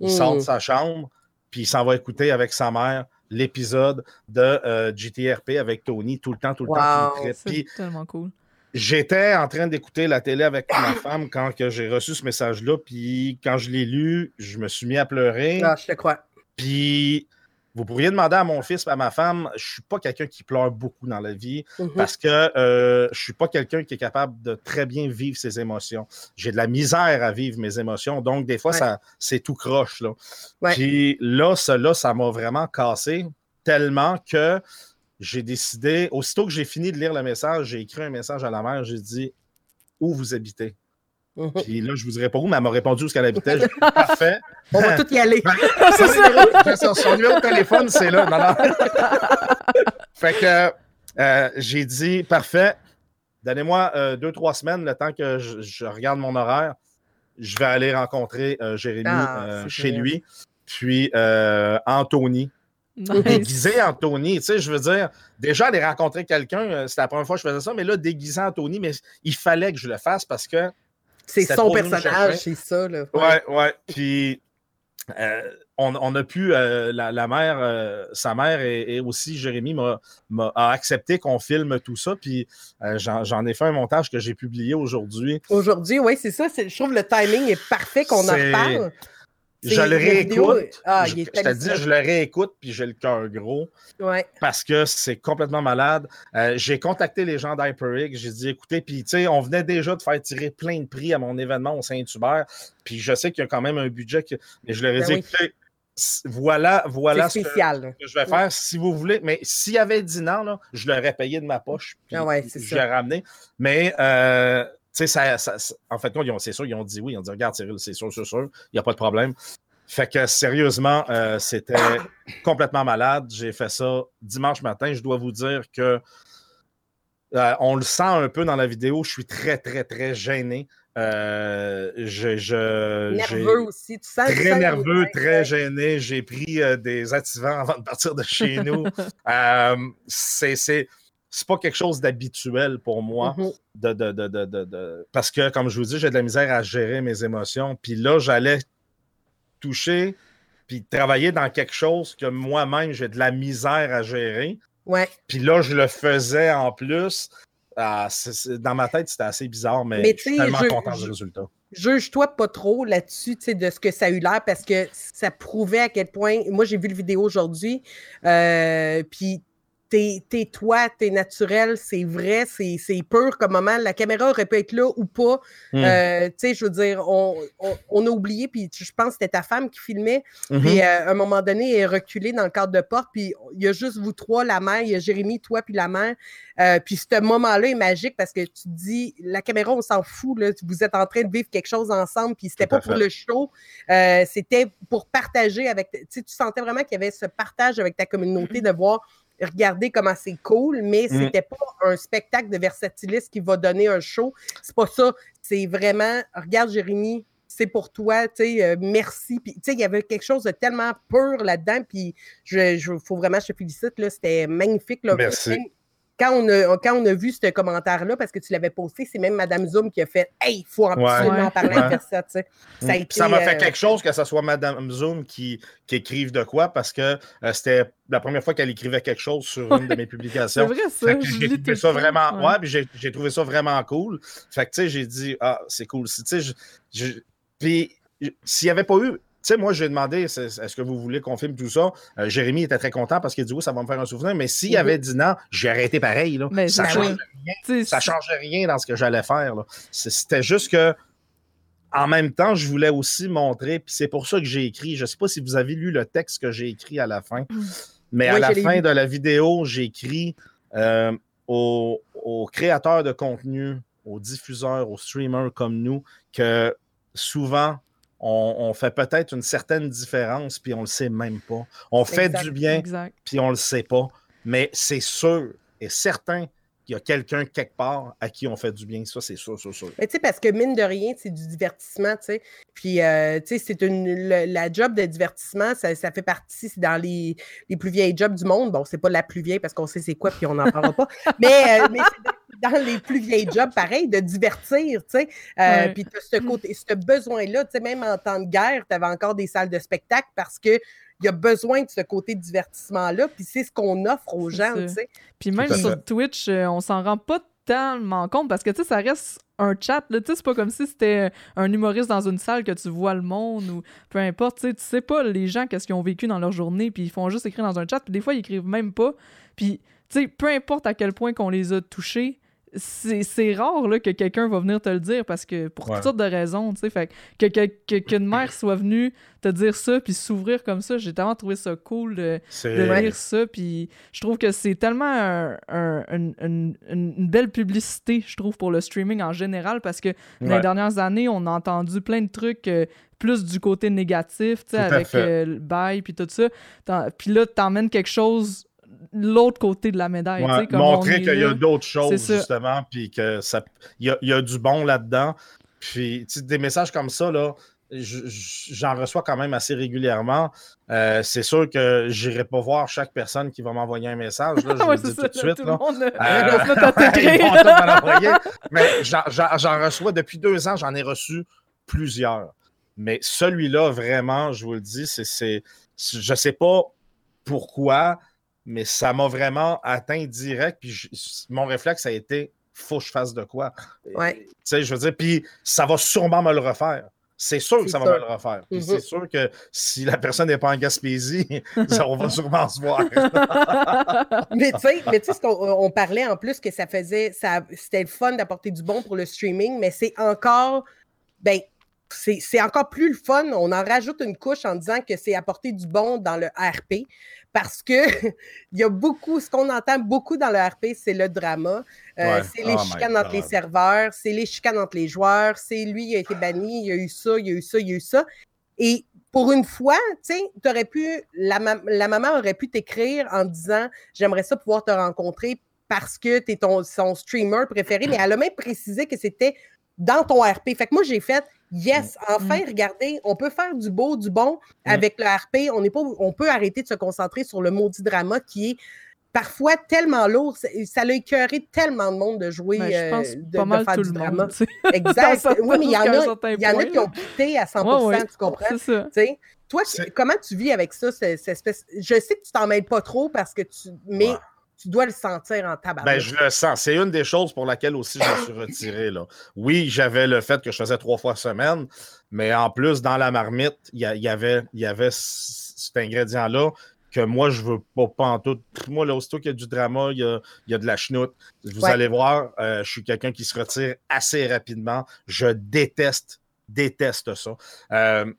il Mm. sort de sa chambre, puis il s'en va écouter avec sa mère l'épisode de euh, GTRP avec Tony tout le temps, tout le temps. Wow. C'est tellement cool. j'étais en train d'écouter la télé avec ma femme quand j'ai reçu ce message-là, puis quand je l'ai lu, je me suis mis à pleurer. Ah, je te crois. Puis vous pourriez demander à mon fils, à ma femme, je suis pas quelqu'un qui pleure beaucoup dans la vie Mhm. parce que euh, je suis pas quelqu'un qui est capable de très bien vivre ses émotions. J'ai de la misère à vivre mes émotions, donc des fois Ouais. ça c'est tout croche là. Ouais. Puis là, cela, ça m'a vraiment cassé tellement que j'ai décidé, aussitôt que j'ai fini de lire le message, j'ai écrit un message à la mère, j'ai dit où vous habitez. Puis là, je vous dirai pas où, mais elle m'a répondu où est-ce qu'elle habitait. Parfait. On va tout y aller. Son numéro, son- son numéro de téléphone, c'est là. Non, non. fait que euh, j'ai dit parfait. Donnez-moi euh, deux, trois semaines, le temps que je, je regarde mon horaire. Je vais aller rencontrer euh, Jérémy Ah, chez lui. Puis Anthony. Nice. Déguisé Anthony. Tu sais, je veux dire, déjà aller rencontrer quelqu'un, c'était la première fois que je faisais ça, mais là, déguisé Anthony, mais il fallait que je le fasse parce que C'est son personnage, c'est ça. Là. Ouais, ouais. Puis euh, on, on a pu, euh, la, la mère, euh, sa mère et, et aussi Jérémy m'a, a accepté qu'on filme tout ça. Puis j'en, ai fait un montage que j'ai publié aujourd'hui. Aujourd'hui, oui, c'est ça. Je trouve que le timing est parfait qu'on en reparle. Je le réécoute. Ah, je, je te dis, je le réécoute, puis j'ai le cœur gros Ouais. parce que c'est complètement malade. Euh, j'ai contacté les gens d'HyperX. J'ai dit, écoutez, puis tu sais, on venait déjà de faire tirer plein de prix à mon événement au Saint-Hubert. Puis je sais qu'il y a quand même un budget. Que... Mais je leur ai Ben dit, oui. écoutez, voilà, voilà ce que- je vais faire si vous voulez. Mais s'il avait dit non, là, je l'aurais payé de ma poche. Puis Ah ouais, c'est je l'ai ramené. Mais, euh, sais, ça, ça- ça- en fait, non, ils ont- c'est sûr, ils ont dit oui. Ils ont dit, regarde, Cyril, c'est sûr, c'est sûr, il n'y a pas de problème. Fait que sérieusement, euh, c'était complètement malade. J'ai fait ça dimanche matin. Je dois vous dire que euh, on le sent un peu dans la vidéo. Je suis très, très, très gêné. Euh, je, je- Nerveux aussi. Tu sens très nerveux, très gêné. J'ai pris des activants avant de partir de chez nous. C'est, c'est, pas quelque chose d'habituel pour moi. Mhm. de, de- de- de- de- de- Parce que, comme je vous dis, j'ai de la misère à gérer mes émotions. Puis là, j'allais toucher puis travailler dans quelque chose que moi-même, j'ai de la misère à gérer. Ouais. Puis là, je le faisais en plus. ah, dans ma tête, c'était assez bizarre, mais, je suis tellement content du résultat. Juge-toi pas trop là-dessus, de ce que ça a eu l'air, parce que ça prouvait à quel point. Moi, j'ai vu le vidéo aujourd'hui, euh, puis t'es toi, t'es naturel, c'est vrai, c'est pur comme moment. La caméra aurait pu être là ou pas. Hmm. Euh, tu sais, je veux dire, on, a oublié, puis je pense que c'était ta femme qui filmait. Puis mm-hmm. euh, à un moment donné, elle est reculée dans le cadre de porte, puis il y a juste vous trois, la mère, il y a Jérémy, toi, puis la mère. Euh, puis ce moment-là est magique parce que tu dis, la caméra, on s'en fout, là, vous êtes en train de vivre quelque chose ensemble, puis c'était pas pour le show, c'était pour partager avec, tu sais, tu sentais vraiment qu'il y avait ce partage avec ta communauté mm-hmm. de voir regardez comment c'est cool, mais mm. c'était pas un spectacle de versatiliste qui va donner un show. C'est pas ça. C'est vraiment, regarde Jérémy, c'est pour toi, tu sais, euh, merci. Puis, tu sais, il y avait quelque chose de tellement pur là-dedans, puis je, je, faut vraiment, je te félicite, là, c'était magnifique. Là. Merci quand on, a, quand on a vu ce commentaire-là, parce que tu l'avais posté, c'est même Madame Zoom qui a fait Hey, il faut absolument en parler de ça. Ça, ça m'a fait euh, quelque chose que ce soit Madame Zoom qui, qui écrive de quoi, parce que euh, c'était la première fois qu'elle écrivait quelque chose sur une de mes publications. c'est vrai, ça. J'ai trouvé ça vraiment. Ouais, puis j'ai trouvé ça vraiment cool. Fait que, tu sais, j'ai dit Ah, c'est cool. Puis, s'il n'y avait pas eu tu sais, moi, j'ai demandé est-ce que vous voulez qu'on filme tout ça? Euh, Jérémy était très content parce qu'il dit oui, ça va me faire un souvenir. Mais s'il avait dit non, j'ai arrêté pareil. Là. ça ne changeait, rien. Ça changeait rien dans ce que j'allais faire. C'était juste que. En même temps, je voulais aussi montrer, puis c'est pour ça que j'ai écrit. Je ne sais pas si vous avez lu le texte que j'ai écrit à la fin, mm. mais à la fin de la vidéo, j'ai écrit euh, aux, aux créateurs de contenu, aux diffuseurs, aux streamers comme nous, que souvent, on, fait peut-être une certaine différence, puis on le sait même pas. On fait du bien, puis on le sait pas. Mais c'est sûr et certain qu'il y a quelqu'un quelque part à qui on fait du bien. Ça, c'est sûr, sûr, sûr. Mais tu sais, parce que mine de rien, c'est du divertissement, tu sais. Puis, euh, tu sais, c'est une. la job de divertissement, ça, fait partie, c'est dans les, plus vieilles jobs du monde. Bon, c'est pas la plus vieille parce qu'on sait c'est quoi, puis on n'en parlera pas. Mais, euh, mais c'est dans les plus vieilles jobs, pareil, de divertir, tu sais. Euh, puis tu as ce, côté, ce besoin-là, tu sais, même en temps de guerre, tu avais encore des salles de spectacle parce que il y a besoin de ce côté divertissement-là, puis c'est ce qu'on offre aux gens, tu sais. Puis même sur Twitch, euh, on s'en rend pas tellement compte parce que, tu sais, ça reste un chat, tu sais, c'est pas comme si c'était un humoriste dans une salle que tu vois le monde ou peu importe, tu sais, tu sais pas les gens qu'est-ce qu'ils ont vécu dans leur journée, puis ils font juste écrire dans un chat, puis des fois, ils écrivent même pas, puis, tu sais, peu importe à quel point qu'on les a touchés, c'est rare là, que quelqu'un va venir te le dire parce que pour toutes sortes de raisons, tu sais, fait que, que, qu'une mère soit venue te dire ça puis s'ouvrir comme ça, j'ai tellement trouvé ça cool de, de lire ça puis je trouve que c'est tellement une, belle publicité, je trouve, pour le streaming en général parce que dans les dernières années, on a entendu plein de trucs euh, plus du côté négatif, tu sais, avec euh, le bail puis tout ça. Puis là, t'emmènes quelque chose l'autre côté de la médaille. montrer qu'il y a d'autres choses, justement, puis que ça il y a, du bon là-dedans. Puis des messages comme ça, là, j'en reçois quand même assez régulièrement. Euh, c'est sûr que je n'irai pas voir chaque personne qui va m'envoyer un message. Là, je vous le dis tout de suite. Là. Euh, mais j'en reçois depuis deux ans, j'en ai reçu plusieurs. Mais celui-là, vraiment, je vous le dis, c'est. Je ne sais pas pourquoi mais ça m'a vraiment atteint direct. Puis mon réflexe a été faut que je fasse de quoi. Ouais. Tu sais, je veux dire, puis ça va sûrement me le refaire. C'est sûr que ça va me le refaire. Puis c'est sûr que si la personne n'est pas en Gaspésie, on va sûrement se voir. mais tu sais, mais tu sais, on, parlait en plus que ça faisait, ça, c'était le fun d'apporter du bon pour le streaming, mais c'est encore, ben, c'est encore plus le fun. On en rajoute une couche en disant que c'est apporter du bon dans le RP parce que il y a beaucoup, ce qu'on entend beaucoup dans le RP, c'est le drama. Euh, c'est les oh chicanes entre les serveurs, c'est les chicanes entre les joueurs, c'est lui, il a été banni, il y a eu ça, il y a eu ça, il y a eu ça. Et pour une fois, tu sais, pu, la, la, maman aurait pu t'écrire en disant J'aimerais ça pouvoir te rencontrer parce que tu es ton, son streamer préféré, mais elle a même précisé que c'était dans ton RP. Fait que moi, j'ai fait Yes, mm. enfin, mm. regardez, on peut faire du beau, du bon mm. avec le RP. On, pas, on peut arrêter de se concentrer sur le maudit drama qui est parfois tellement lourd. Ça l'a écœuré tellement de monde de jouer, ben, je pense euh, de, pas mal faire tout du le drama. Monde, exact. oui, mais il y en a, y en a qui ont quitté à 100% tu comprends? Ça. Toi, comment tu vis avec ça, cette, espèce... Je sais que tu t'en mêles pas trop parce que tu... Mais tu dois le sentir en tabac. Ben, je le sens. C'est une des choses pour laquelle aussi je me suis retiré. Là. Oui, j'avais le fait que je faisais trois fois semaine, mais en plus, dans la marmite, il y, avait, y avait cet ingrédient-là que moi, je veux pas, tout. Moi, là, aussitôt qu'il y a du drama, il y a, de la chenoute. Vous allez voir, euh, je suis quelqu'un qui se retire assez rapidement. Je déteste, déteste ça. Euh,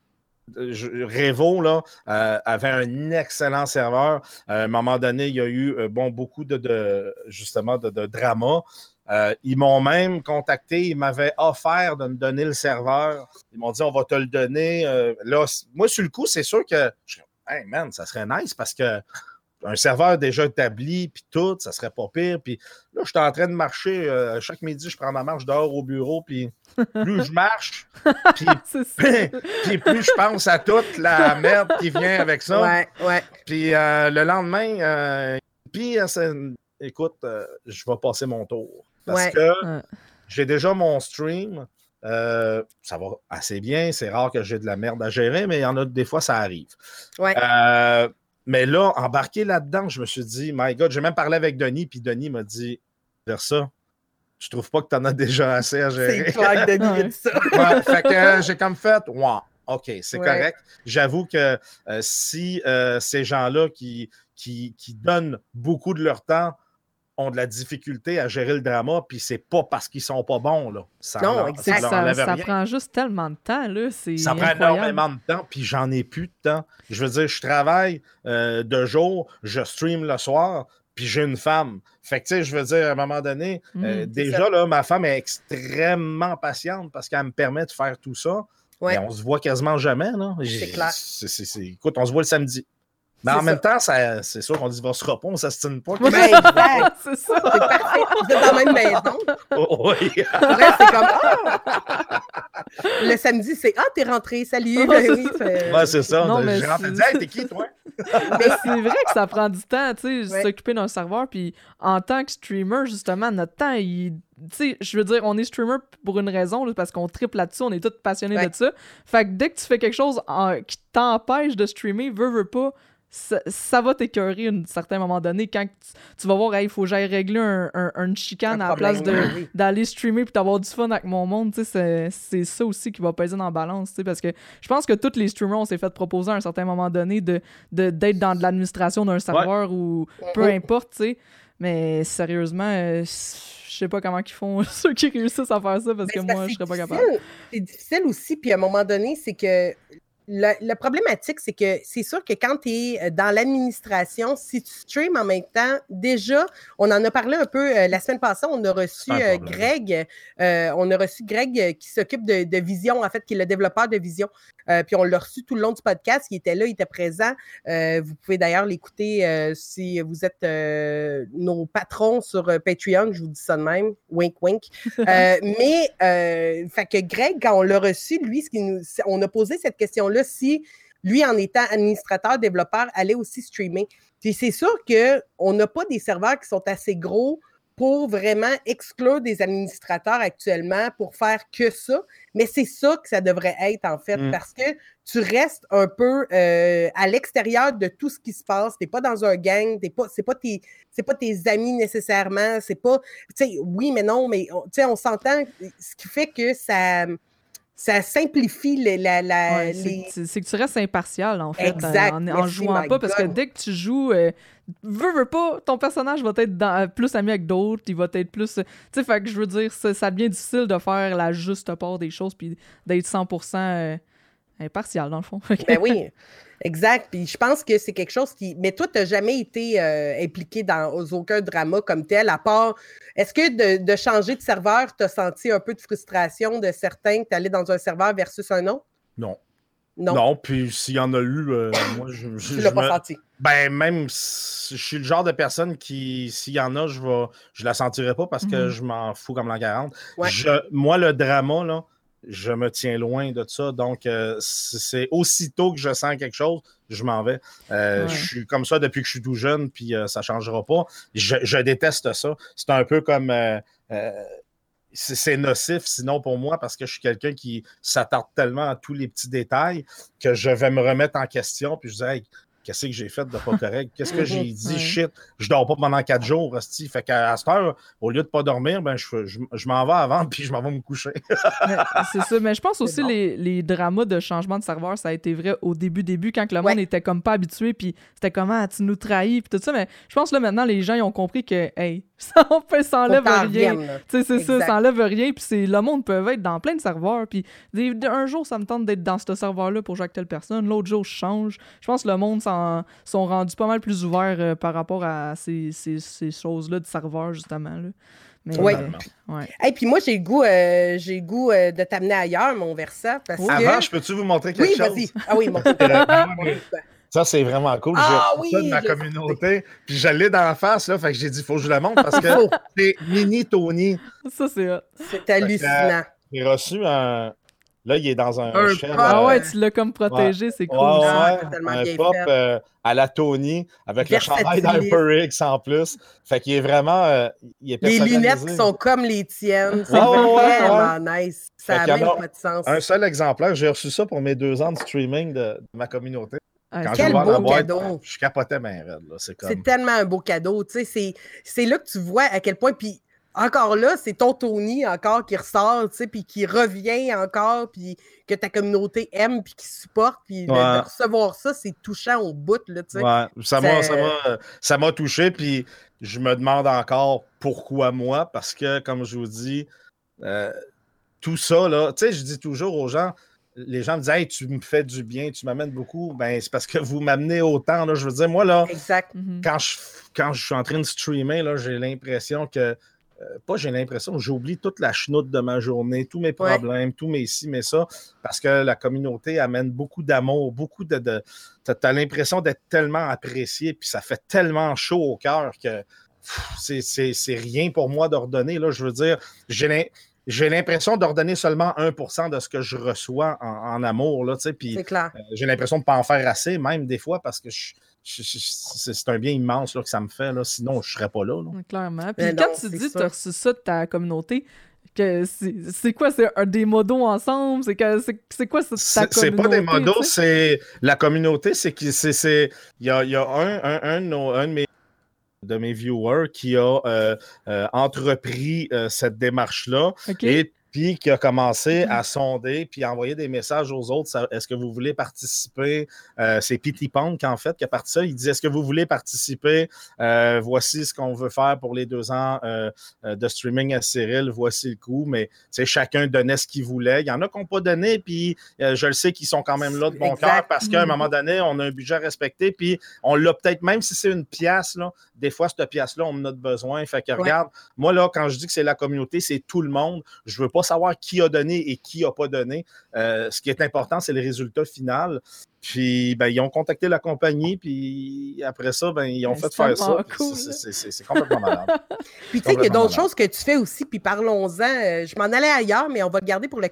Révo là, euh, avait un excellent serveur. à un moment donné, il y a eu bon, beaucoup de, justement de, drama. ils m'ont même contacté, ils m'avaient offert de me donner le serveur. Ils m'ont dit on va te le donner. là, moi, sur le coup, c'est sûr que hey man, ça serait nice parce que un serveur déjà établi, puis tout, ça serait pas pire. Puis là, je suis en train de marcher. Euh, chaque midi, je prends ma marche dehors au bureau, puis plus je marche, puis, plus je pense à toute la merde qui vient avec ça. Ouais, ouais. Puis euh, le lendemain, euh, puis écoute, je vais passer mon tour. Parce que j'ai déjà mon stream. Euh, ça va assez bien. C'est rare que j'ai de la merde à gérer, mais il y en a des fois, ça arrive. Euh, mais là, embarqué là-dedans, je me suis dit, my God, j'ai même parlé avec Denis, puis Denis m'a dit, vers ça, je trouve pas que tu en as déjà assez à gérer? C'est clair que Denis dit ça. fait que euh, j'ai comme fait, wow, OK, c'est correct. J'avoue que si ces gens-là qui, qui, qui donnent beaucoup de leur temps ont de la difficulté à gérer le drama, puis c'est pas parce qu'ils sont pas bons. Là. Ça non, exactement. Ça, prend juste tellement de temps. Là. Ça prend énormément de temps, puis j'en ai plus de temps. Je veux dire, je travaille euh, de jour, je stream le soir, puis j'ai une femme. Fait que, tu sais, je veux dire, à un moment donné, euh, mm, déjà, là, ma femme est extrêmement patiente parce qu'elle me permet de faire tout ça. Mais on se voit quasiment jamais. C'est clair. écoute, on se voit le samedi. Mais en même temps, c'est sûr qu'on divorcera pas, on s'astine pas. Ben, c'est ça. C'est parfait. Vous êtes dans la même maison. oui. c'est comme ah! Le samedi, c'est Ah, t'es rentré, salut. Ben oui, c'est ça. J'ai rentré Hey, t'es qui, toi? Mais c'est vrai que ça prend du temps, tu sais, s'occuper d'un serveur. Puis en tant que streamer, justement, notre temps, il tu sais, je veux dire, on est streamer pour une raison, parce qu'on triple là-dessus, on est tous passionnés de ça. Fait que dès que tu fais quelque chose qui t'empêche de streamer, veux, veux pas, ça, va t'écœurer à un certain moment donné quand tu, vas voir, il faut que j'aille régler un, un, chicane à la place d'aller streamer puis d'avoir du fun avec mon monde. C'est ça aussi qui va peser dans la balance. Parce que je pense que tous les streamers, on s'est fait proposer à un certain moment donné d'être de, d'être dans de l'administration d'un serveur ou peu importe. Mais sérieusement, euh, je sais pas comment ils font ceux qui réussissent à faire ça parce que moi, je serais pas capable. C'est difficile aussi, puis à un moment donné, c'est que la, problématique, c'est que c'est sûr que quand tu es euh, dans l'administration, si tu streams en même temps, déjà, on en a parlé un peu euh, la semaine passée, on a reçu euh, Greg, on a reçu Greg qui s'occupe de, de, Vision, en fait, qui est le développeur de Vision. Puis on l'a reçu tout le long du podcast, il était là, il était présent. vous pouvez d'ailleurs l'écouter si vous êtes nos patrons sur Patreon, je vous dis ça de même, wink wink. mais, fait que Greg, quand on l'a reçu, lui, ce qui nous, on a posé cette question-là si lui, en étant administrateur, développeur, allait aussi streamer. Puis c'est sûr qu'on n'a pas des serveurs qui sont assez gros pour vraiment exclure des administrateurs actuellement pour faire que ça. Mais c'est ça que ça devrait être, en fait, mm. parce que tu restes un peu euh, à l'extérieur de tout ce qui se passe. Tu n'es pas dans un gang, t'es pas, c'est pas tes, c'est pas tes amis nécessairement. C'est pas, tu sais, oui, mais non, mais tu sais, on s'entend. Ce qui fait que ça, ça simplifie la, C'est que tu restes impartial, en fait, en, jouant pas, parce que dès que tu joues, euh, veux, veux pas, ton personnage va être dans, plus ami avec d'autres, il va être plus... Tu sais, fait que je veux dire, ça, devient difficile de faire la juste part des choses, puis d'être 100% euh, impartial, dans le fond. ben oui, Exact. Puis je pense que c'est quelque chose qui. Mais toi, tu n'as jamais été euh, impliqué dans aucun drama comme tel, à part. Est-ce que de, changer de serveur, tu as senti un peu de frustration de certains que tu allais dans un serveur versus un autre? Non. Non? Non, puis s'il y en a eu, euh, moi, je. je tu l'as pas senti? Ben, même, je suis le genre de personne qui, s'il y en a, je vais, je la sentirai pas parce que mhm. je m'en fous comme l'an 40. moi, le drama, là, je me tiens loin de ça. Donc, euh, c'est aussitôt que je sens quelque chose, je m'en vais. Euh, je suis comme ça depuis que je suis tout jeune, puis euh, ça ne changera pas. Je, déteste ça. C'est un peu comme. c'est nocif, sinon pour moi, parce que je suis quelqu'un qui s'attarde tellement à tous les petits détails que je vais me remettre en question, puis je dis, qu'est-ce que j'ai fait de pas correct? Qu'est-ce que j'ai dit? Shit, je dors pas pendant quatre jours, hostie. Fait qu'à cette heure, au lieu de pas dormir, ben, je, je, m'en vais avant, puis je m'en vais me coucher. c'est ça, mais je pense aussi les, les dramas de changement de serveur, ça a été vrai au début, début, quand le monde était comme pas habitué, puis c'était comment ah, tu nous trahis, puis tout ça, mais je pense là maintenant, les gens, ils ont compris que, hey, ça s'enlève rien. Tu sais, c'est ça, ça enlève rien, puis le monde peut être dans plein de serveurs, puis un jour, ça me tente d'être dans ce serveur-là pour jouer avec telle personne, l'autre jour, je change. Je pense que le monde sont rendus pas mal plus ouverts euh, par rapport à ces, ces, ces choses-là de serveur, justement. Là. Mais, oui. Euh, ouais. puis moi, j'ai le goût, euh, j'ai goût de t'amener ailleurs, mon Versa. Parce Avant, je peux-tu vous montrer quelque chose? Oui, vas-y. Ah oui, mon Ça, c'est vraiment cool. Ah, oui, ça de ma communauté. Puis j'allais dans la face, là. Fait que j'ai dit, il faut que je le montre parce que c'est mini Tony. Ça, c'est C'est hallucinant. J'ai reçu un, Là, il est dans un, un Ah ouais, tu l'as comme protégé, c'est cool. Ouais, un pop euh, à la Tony avec le chandail d'HyperX en plus. Fait qu'il est vraiment. Euh, il est les lunettes sont comme les tiennes. C'est vraiment nice. Ça n'a même pas de sens. Un seul exemplaire, j'ai reçu ça pour mes deux ans de streaming de, ma communauté. Ah, Quand quel beau cadeau! Je capotais ma raide. C'est comme... tellement un beau cadeau. C'est là que tu vois à quel point. Puis encore là, c'est ton Tony encore qui ressort, puis qui revient encore, puis que ta communauté aime, puis qui supporte, puis de, recevoir ça, c'est touchant au bout, là, ça m'a touché, puis je me demande encore pourquoi moi, parce que, comme je vous dis, euh, tout ça, là, je dis toujours aux gens, les gens me disent Hey, tu me fais du bien, tu m'amènes beaucoup. Ben, c'est parce que vous m'amenez autant. Là. Je veux dire, moi, là, mhm. quand, je, quand je suis en train de streamer, là, j'ai l'impression que euh, pas j'ai l'impression, j'oublie toute la chenoute de ma journée, tous mes problèmes, tous mes ci, mes ça, parce que la communauté amène beaucoup d'amour, beaucoup de. de tu as, l'impression d'être tellement apprécié, puis ça fait tellement chaud au cœur que c'est rien pour moi d'ordonner. Là, je veux dire, j'ai l'impression d'ordonner seulement 1% de ce que je reçois en, amour. Là, puis, euh, j'ai l'impression de ne pas en faire assez, même des fois, parce que je, c'est un bien immense que ça me fait, là, sinon je ne serais pas là. Clairement. Puis quand tu dis que tu as reçu ça de ta communauté, c'est quoi, c'est des modos ensemble? C'est quoi ta communauté? C'est pas des modos, c'est la communauté, c'est qu'il y a, y a un, un, un, de mes de mes viewers qui a euh, euh, entrepris euh, cette démarche-là. Et puis qui a commencé à sonder, puis à envoyer des messages aux autres. Est-ce que vous voulez participer? C'est Pity Punk, en fait, qui a parti ça. Il dit, est-ce que vous voulez participer? Voici ce qu'on veut faire pour les deux ans de streaming à Cyril. Voici le coup. Mais chacun donnait ce qu'il voulait. Il y en a qui n'ont pas donné, puis je le sais qu'ils sont quand même là de bon cœur parce qu'à un moment donné, on a un budget respecté, puis on l'a peut-être, même si c'est une pièce, là, des fois, cette pièce-là, on en a besoin. Fait que regarde, moi, là, quand je dis que c'est la communauté, c'est tout le monde. Je veux pas savoir qui a donné et qui n'a pas donné. Euh, ce qui est important, c'est le résultat final. Puis, ben, ils ont contacté la compagnie, puis après ça, ben, ils ont ben, fait faire ça. C'est complètement malade. puis, tu sais, il y a d'autres choses que tu fais aussi, puis parlons-en. Euh, je m'en allais ailleurs, mais on va le garder pour le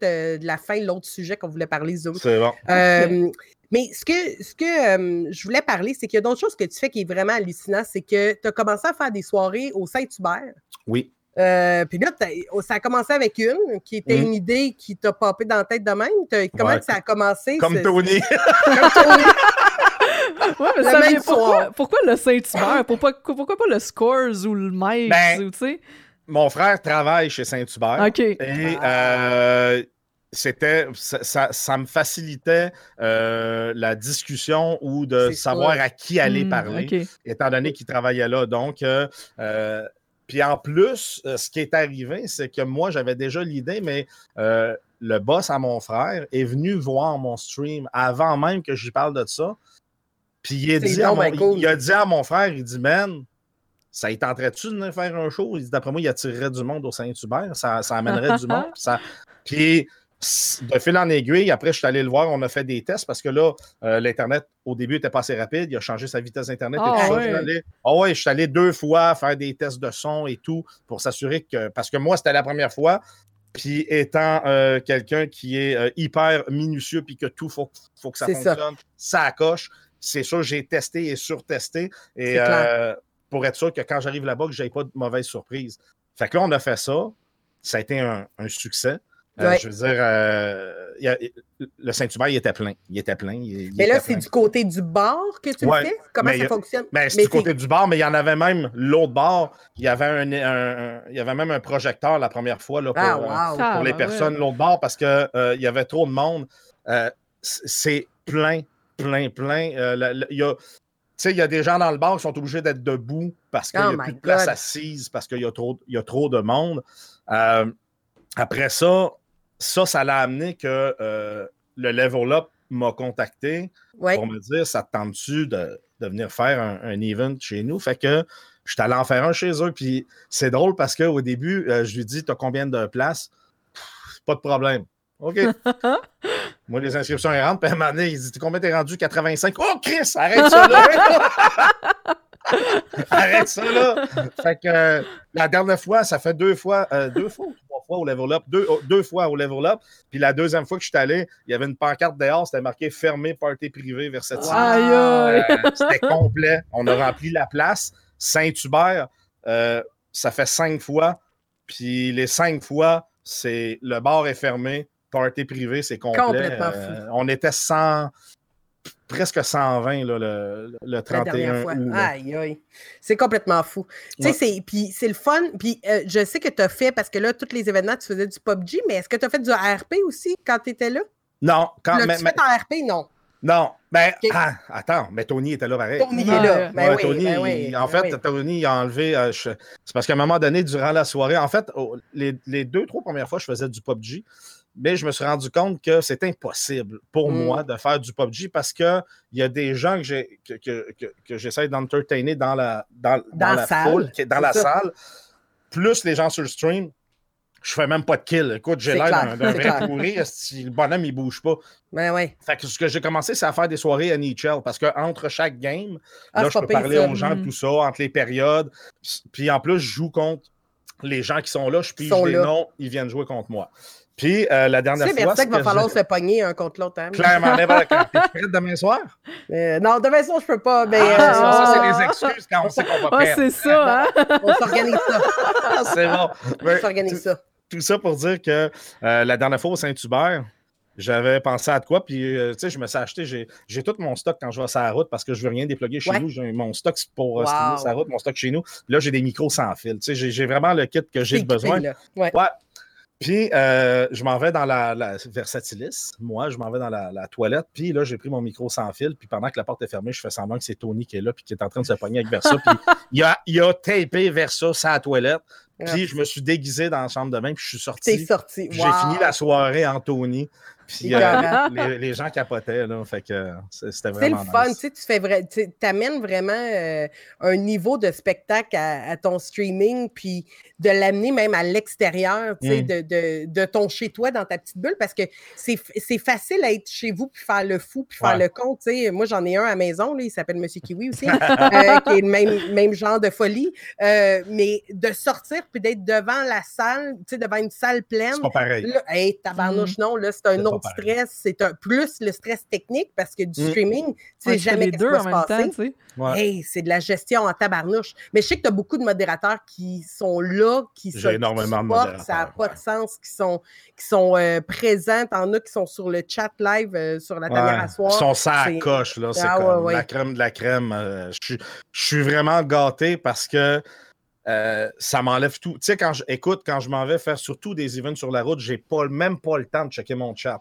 de, la fin, l'autre sujet qu'on voulait parler, Zoom. C'est bon. Euh, mais ce que, ce que je voulais parler, c'est qu'il y a d'autres choses que tu fais qui est vraiment hallucinant, c'est que tu as commencé à faire des soirées au Saint-Hubert. Oui. Euh, puis là, oh, ça a commencé avec une qui était une mm. idée qui t'a popé dans la tête de même. Comment ça a commencé? Comme Tony. Comme Tony. ouais, mais ça vient pourquoi, pourquoi, le Saint-Hubert? Pourquoi, pourquoi, pas le Scores ou le Mike? Ben, mon frère travaille chez Saint-Hubert. OK. Et euh, c'était ça, ça, me facilitait euh, la discussion ou de savoir à qui aller hmm, parler, étant donné qu'il travaillait là. Donc, puis en plus, euh, ce qui est arrivé, c'est que moi, j'avais déjà l'idée, mais euh, le boss à mon frère est venu voir mon stream avant même que j'y parle de ça. Puis il, a dit, à mon, il, a dit à mon frère, il dit, man, ça y tenterait-tu de faire un show? Il dit, d'après moi, il attirerait du monde au Saint-Hubert, ça, ça amènerait du monde. Ça... Puis de fil en aiguille, après, je suis allé le voir, on a fait des tests parce que là, euh, l'Internet, au début, n'était pas assez rapide. Il a changé sa vitesse d'Internet et tout ça. Ah ouais, je suis allé deux fois faire des tests de son et tout pour s'assurer que. Parce que moi, c'était la première fois. Puis étant euh, quelqu'un qui est euh, hyper minutieux puis que tout faut, faut que ça fonctionne, ça. ça coche. C'est sûr, j'ai testé et surtesté. Et pour être sûr que quand j'arrive là-bas, que je n'ai pas de mauvaise surprise. Fait que là, on a fait ça. Ça a été un succès. Euh, Ouais. Je veux dire, euh, il y a- le Saint-Hubert, il était plein. Il était plein. il- il Mais là, c'est du côté du bar que tu Ouais, le fais? Comment mais ça a- fonctionne? Ben, c'est Mais du côté du bar, mais il y en avait même l'autre bar. Il y avait un, un- un- il y avait même un projecteur la première fois là, pour, Ah, euh! Ah, les ouais. personnes l'autre bord parce qu'il il y avait trop de monde. Euh, c'est plein, plein, plein. Euh, il y a- tu sais, il y a des gens dans le bar qui sont obligés d'être debout parce qu'il Oh n'y a my plus de place God. assise, parce qu'il y, a trop- il y a trop de monde. Euh, après ça, ça, ça l'a amené que euh, le Level Up m'a contacté Ouais. pour me dire ça te tente-tu de, de venir faire un, un event chez nous? Fait que je suis allé en faire un chez eux. Puis c'est drôle parce qu'au début, euh, je lui dis T'as combien de places? Pff, Pas de problème. OK. Moi, les inscriptions elles rentrent. Puis à un moment donné, il dit Combien t'es rendu? 85 Oh, Chris, arrête ça là! arrête ça là! Fait que euh, la dernière fois, ça fait deux fois, euh, deux fois fois au level up, deux, oh, deux fois au level up. Puis la deuxième fois que je suis allé, il y avait une pancarte dehors, c'était marqué fermé party privé vers cette Wow. Aïe, aïe. euh, C'était complet. On a rempli la place. Saint-Hubert, euh, ça fait cinq fois. Puis les cinq fois, c'est le bar est fermé, party privé, c'est complet. Complètement fou. Euh, on était 100, presque 120 là, le, le La dernière 31 fois. août. Aïe, aïe. C'est complètement fou. Tu sais, puis c'est le fun. Puis euh, je sais que tu as fait, parce que là, tous les événements, tu faisais du PUBG, mais est-ce que tu as fait du ARP aussi quand tu étais là? Non, quand, mais- mais- fait en ARP? Non. non, ben, ah, attends, mais Tony était là pareil. Tony est là. Ben Ouais, oui, Tony, ben oui, en ben fait, oui. Tony a enlevé. euh, c'est parce qu'à un moment donné, durant la soirée, en fait, les, les deux, trois premières fois, je faisais du PUBG, mais je me suis rendu compte que c'est impossible pour Mm. moi de faire du PUBG parce qu'il y a des gens que, j'ai, que, que, que- que j'essaie d'entertainer dans la, dans, Dans la la salle, foule, dans la ça. salle, plus les gens sur le stream. Je fais même pas de kill. Écoute, j'ai l'air d'un, vrai pourri. esti, Le bonhomme, il bouge pas. Ben oui. Fait que ce que j'ai commencé, c'est à faire des soirées à NHL parce qu'entre chaque game, Ah, là, je peux parler aux gens, Mm. tout ça, entre les périodes. Puis en plus, je joue contre les gens qui sont là. Je pige là. noms, ils viennent jouer contre moi. Puis euh, la dernière C'est fois. vers ça ce qu'il va falloir j'ai- se pogner un contre l'autre. hein? Clairement, n'importe quand. T'es prête demain soir? Euh, non, demain soir, je peux pas, mais Ah, euh, ça, ça, c'est des excuses quand on sait qu'on va Ah, perdre. c'est ça, hein? on s'organise ça. Ah, c'est bon. On s'organise ça. tout ça pour dire que euh, la dernière fois au Saint-Hubert, j'avais pensé à de quoi, puis euh, tu sais, je me suis acheté, j'ai, j'ai tout mon stock quand je vais sur la route parce que je veux rien déploguer chez Ouais. nous. J'ai mon stock c'est pour Wow. streamer sur la route, mon stock chez nous. Là, j'ai des micros sans fil. Tu sais, j'ai, vraiment le kit que j'ai C'est besoin. là. Ouais. Ouais. Puis, euh, je m'en vais dans la, la Versatilis. Moi, je m'en vais dans la, la toilette. Puis là, j'ai pris mon micro sans fil. Puis pendant que la porte est fermée, je fais semblant que c'est Tony qui est là, puis qui est en train de se pogner avec Versa. Puis il a, il a tapé Versa la toilette. Puis je me suis déguisé dans la chambre de bain, puis je suis T'es sorti. Wow. J'ai fini la soirée en Tony. Puis euh, les, les gens capotaient, là. Fait que euh, c'est- c'était C'est le vraiment fun, tu nice. sais, tu fais vrai, tu amènes vraiment euh, un niveau de spectacle à, à ton streaming, puis de l'amener même à l'extérieur, tu sais, Mm. de, de, de ton chez-toi dans ta petite bulle, parce que c'est facile à être chez vous, puis faire le fou, puis faire le con, tu sais. Moi, j'en ai un à la maison, là, il s'appelle Monsieur Kiwi aussi, euh, qui est le même, même genre de folie, mais de sortir, puis d'être devant la salle, tu sais, devant une salle pleine, C'est pas pareil. Là, hey, tabarnouche, non, là, c'est un autre stress. C'est un plus le stress technique parce que du Mm. streaming, tu sais Ouais, tu fais jamais les qu'est-ce qui deux va en se même passer. temps, tu sais. Ouais. Hey, c'est de la gestion en tabarnouche. Mais je sais que tu as beaucoup de modérateurs qui sont là, qui J'ai sont. qui énormément de supportent, Ça n'a modérateurs, pas ouais. de sens, qui sont, qui sont euh, présents. T'en as qui sont sur le chat live euh, sur la Ouais. à soir. Ils sont ça à coche, là. C'est Ah, comme ouais, ouais. la crème de la crème. Euh, je suis- je suis vraiment gâté parce que euh, ça m'enlève tout. Tu sais, quand je écoute, quand je m'en vais faire surtout des events sur la route, j'ai pas même pas le temps de checker mon chat.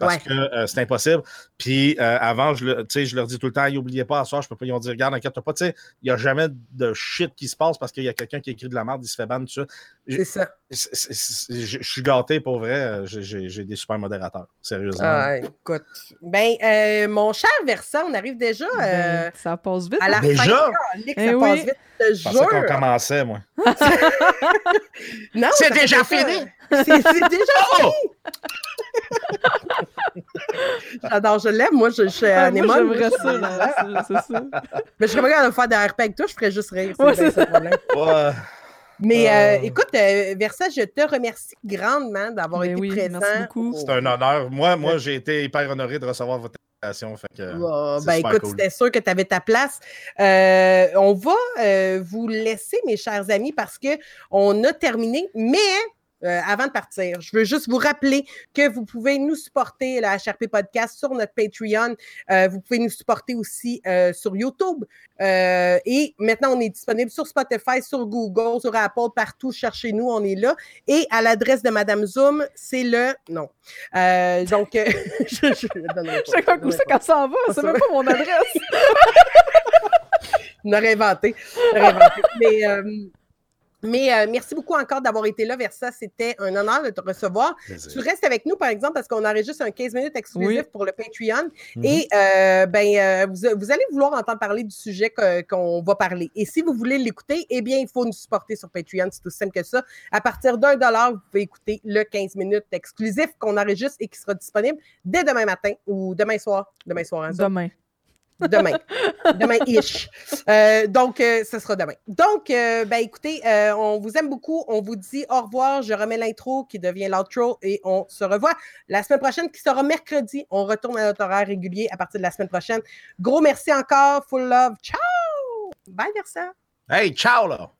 Parce Ouais. que euh, c'est impossible. Puis euh, avant, je, le- je leur dis tout le temps, n'oubliez pas, à soir, je peux pas. Ils ont dit, regarde, inquiète pas. Tu sais, il n'y a jamais de shit qui se passe parce qu'il y a quelqu'un qui écrit de la merde, il se fait ban, tout ça. C'est ça. Je je suis gâté pour vrai. euh, j'ai- des super modérateurs, sérieusement. Ah, écoute. Ben, euh, mon cher Versant, on arrive déjà euh, Ben, ça passe vite. à la hein? Déjà? fin. Calique, Eh ça oui. passe vite, je pensais qu'on commençait, moi. Non, C'est ça déjà ça. fini? C'est déjà Oh! J'adore, je l'aime. Moi, je, je suis Ah, un moi, émon. j'aimerais ça, là, ça. Mais je serais pas capable de faire des RP avec toi, je ferais juste rire. C'est Ouais, ça le problème. Ouais. Mais euh, Euh. écoute, euh, Versa, je te remercie grandement d'avoir Ben été oui, présent. merci beaucoup. au- C'est un honneur. Moi, moi j'ai été hyper honoré de recevoir votre invitation. Fait que, c'est ben super écoute, cool. c'était sûr que tu avais ta place. Euh, on va euh, vous laisser, mes chers amis, parce que on a terminé, mais euh, avant de partir, je veux juste vous rappeler que vous pouvez nous supporter, la HRP Podcast, sur notre Patreon. Euh, vous pouvez nous supporter aussi euh, sur YouTube. et maintenant, on est disponible sur Spotify, sur Google, sur Apple, partout. Cherchez-nous, on est là. Et à l'adresse de Madame Zoom, c'est le... Non. donc, je, je, quoi, où c'est quand ça en va? C'est même pas mon adresse. on aurait inventé. On aurait inventé. Mais... Mais euh, merci beaucoup encore d'avoir été là, Versa. C'était un honneur de te recevoir. Tu restes avec nous, par exemple, parce qu'on enregistre un 15 minutes exclusif pour le Patreon. Mm-hmm. Et euh, ben, euh, vous, allez vouloir entendre parler du sujet qu'on va parler. Et si vous voulez l'écouter, eh bien, il faut nous supporter sur Patreon. C'est aussi simple que ça. À partir d'un dollar, vous pouvez écouter le 15 minutes exclusif qu'on enregistre et qui sera disponible dès demain matin ou demain soir. Demain soir, hein, Demain. Demain. Demain-ish. Euh, donc, euh, ce sera demain. Donc, euh, ben, écoutez, on vous aime beaucoup. On vous dit au revoir. Je remets l'intro qui devient l'outro et on se revoit la semaine prochaine qui sera mercredi. On retourne à notre horaire régulier à partir de la semaine prochaine. Gros merci encore. Full love. Ciao! Bye, Versa. Hey, ciao, là!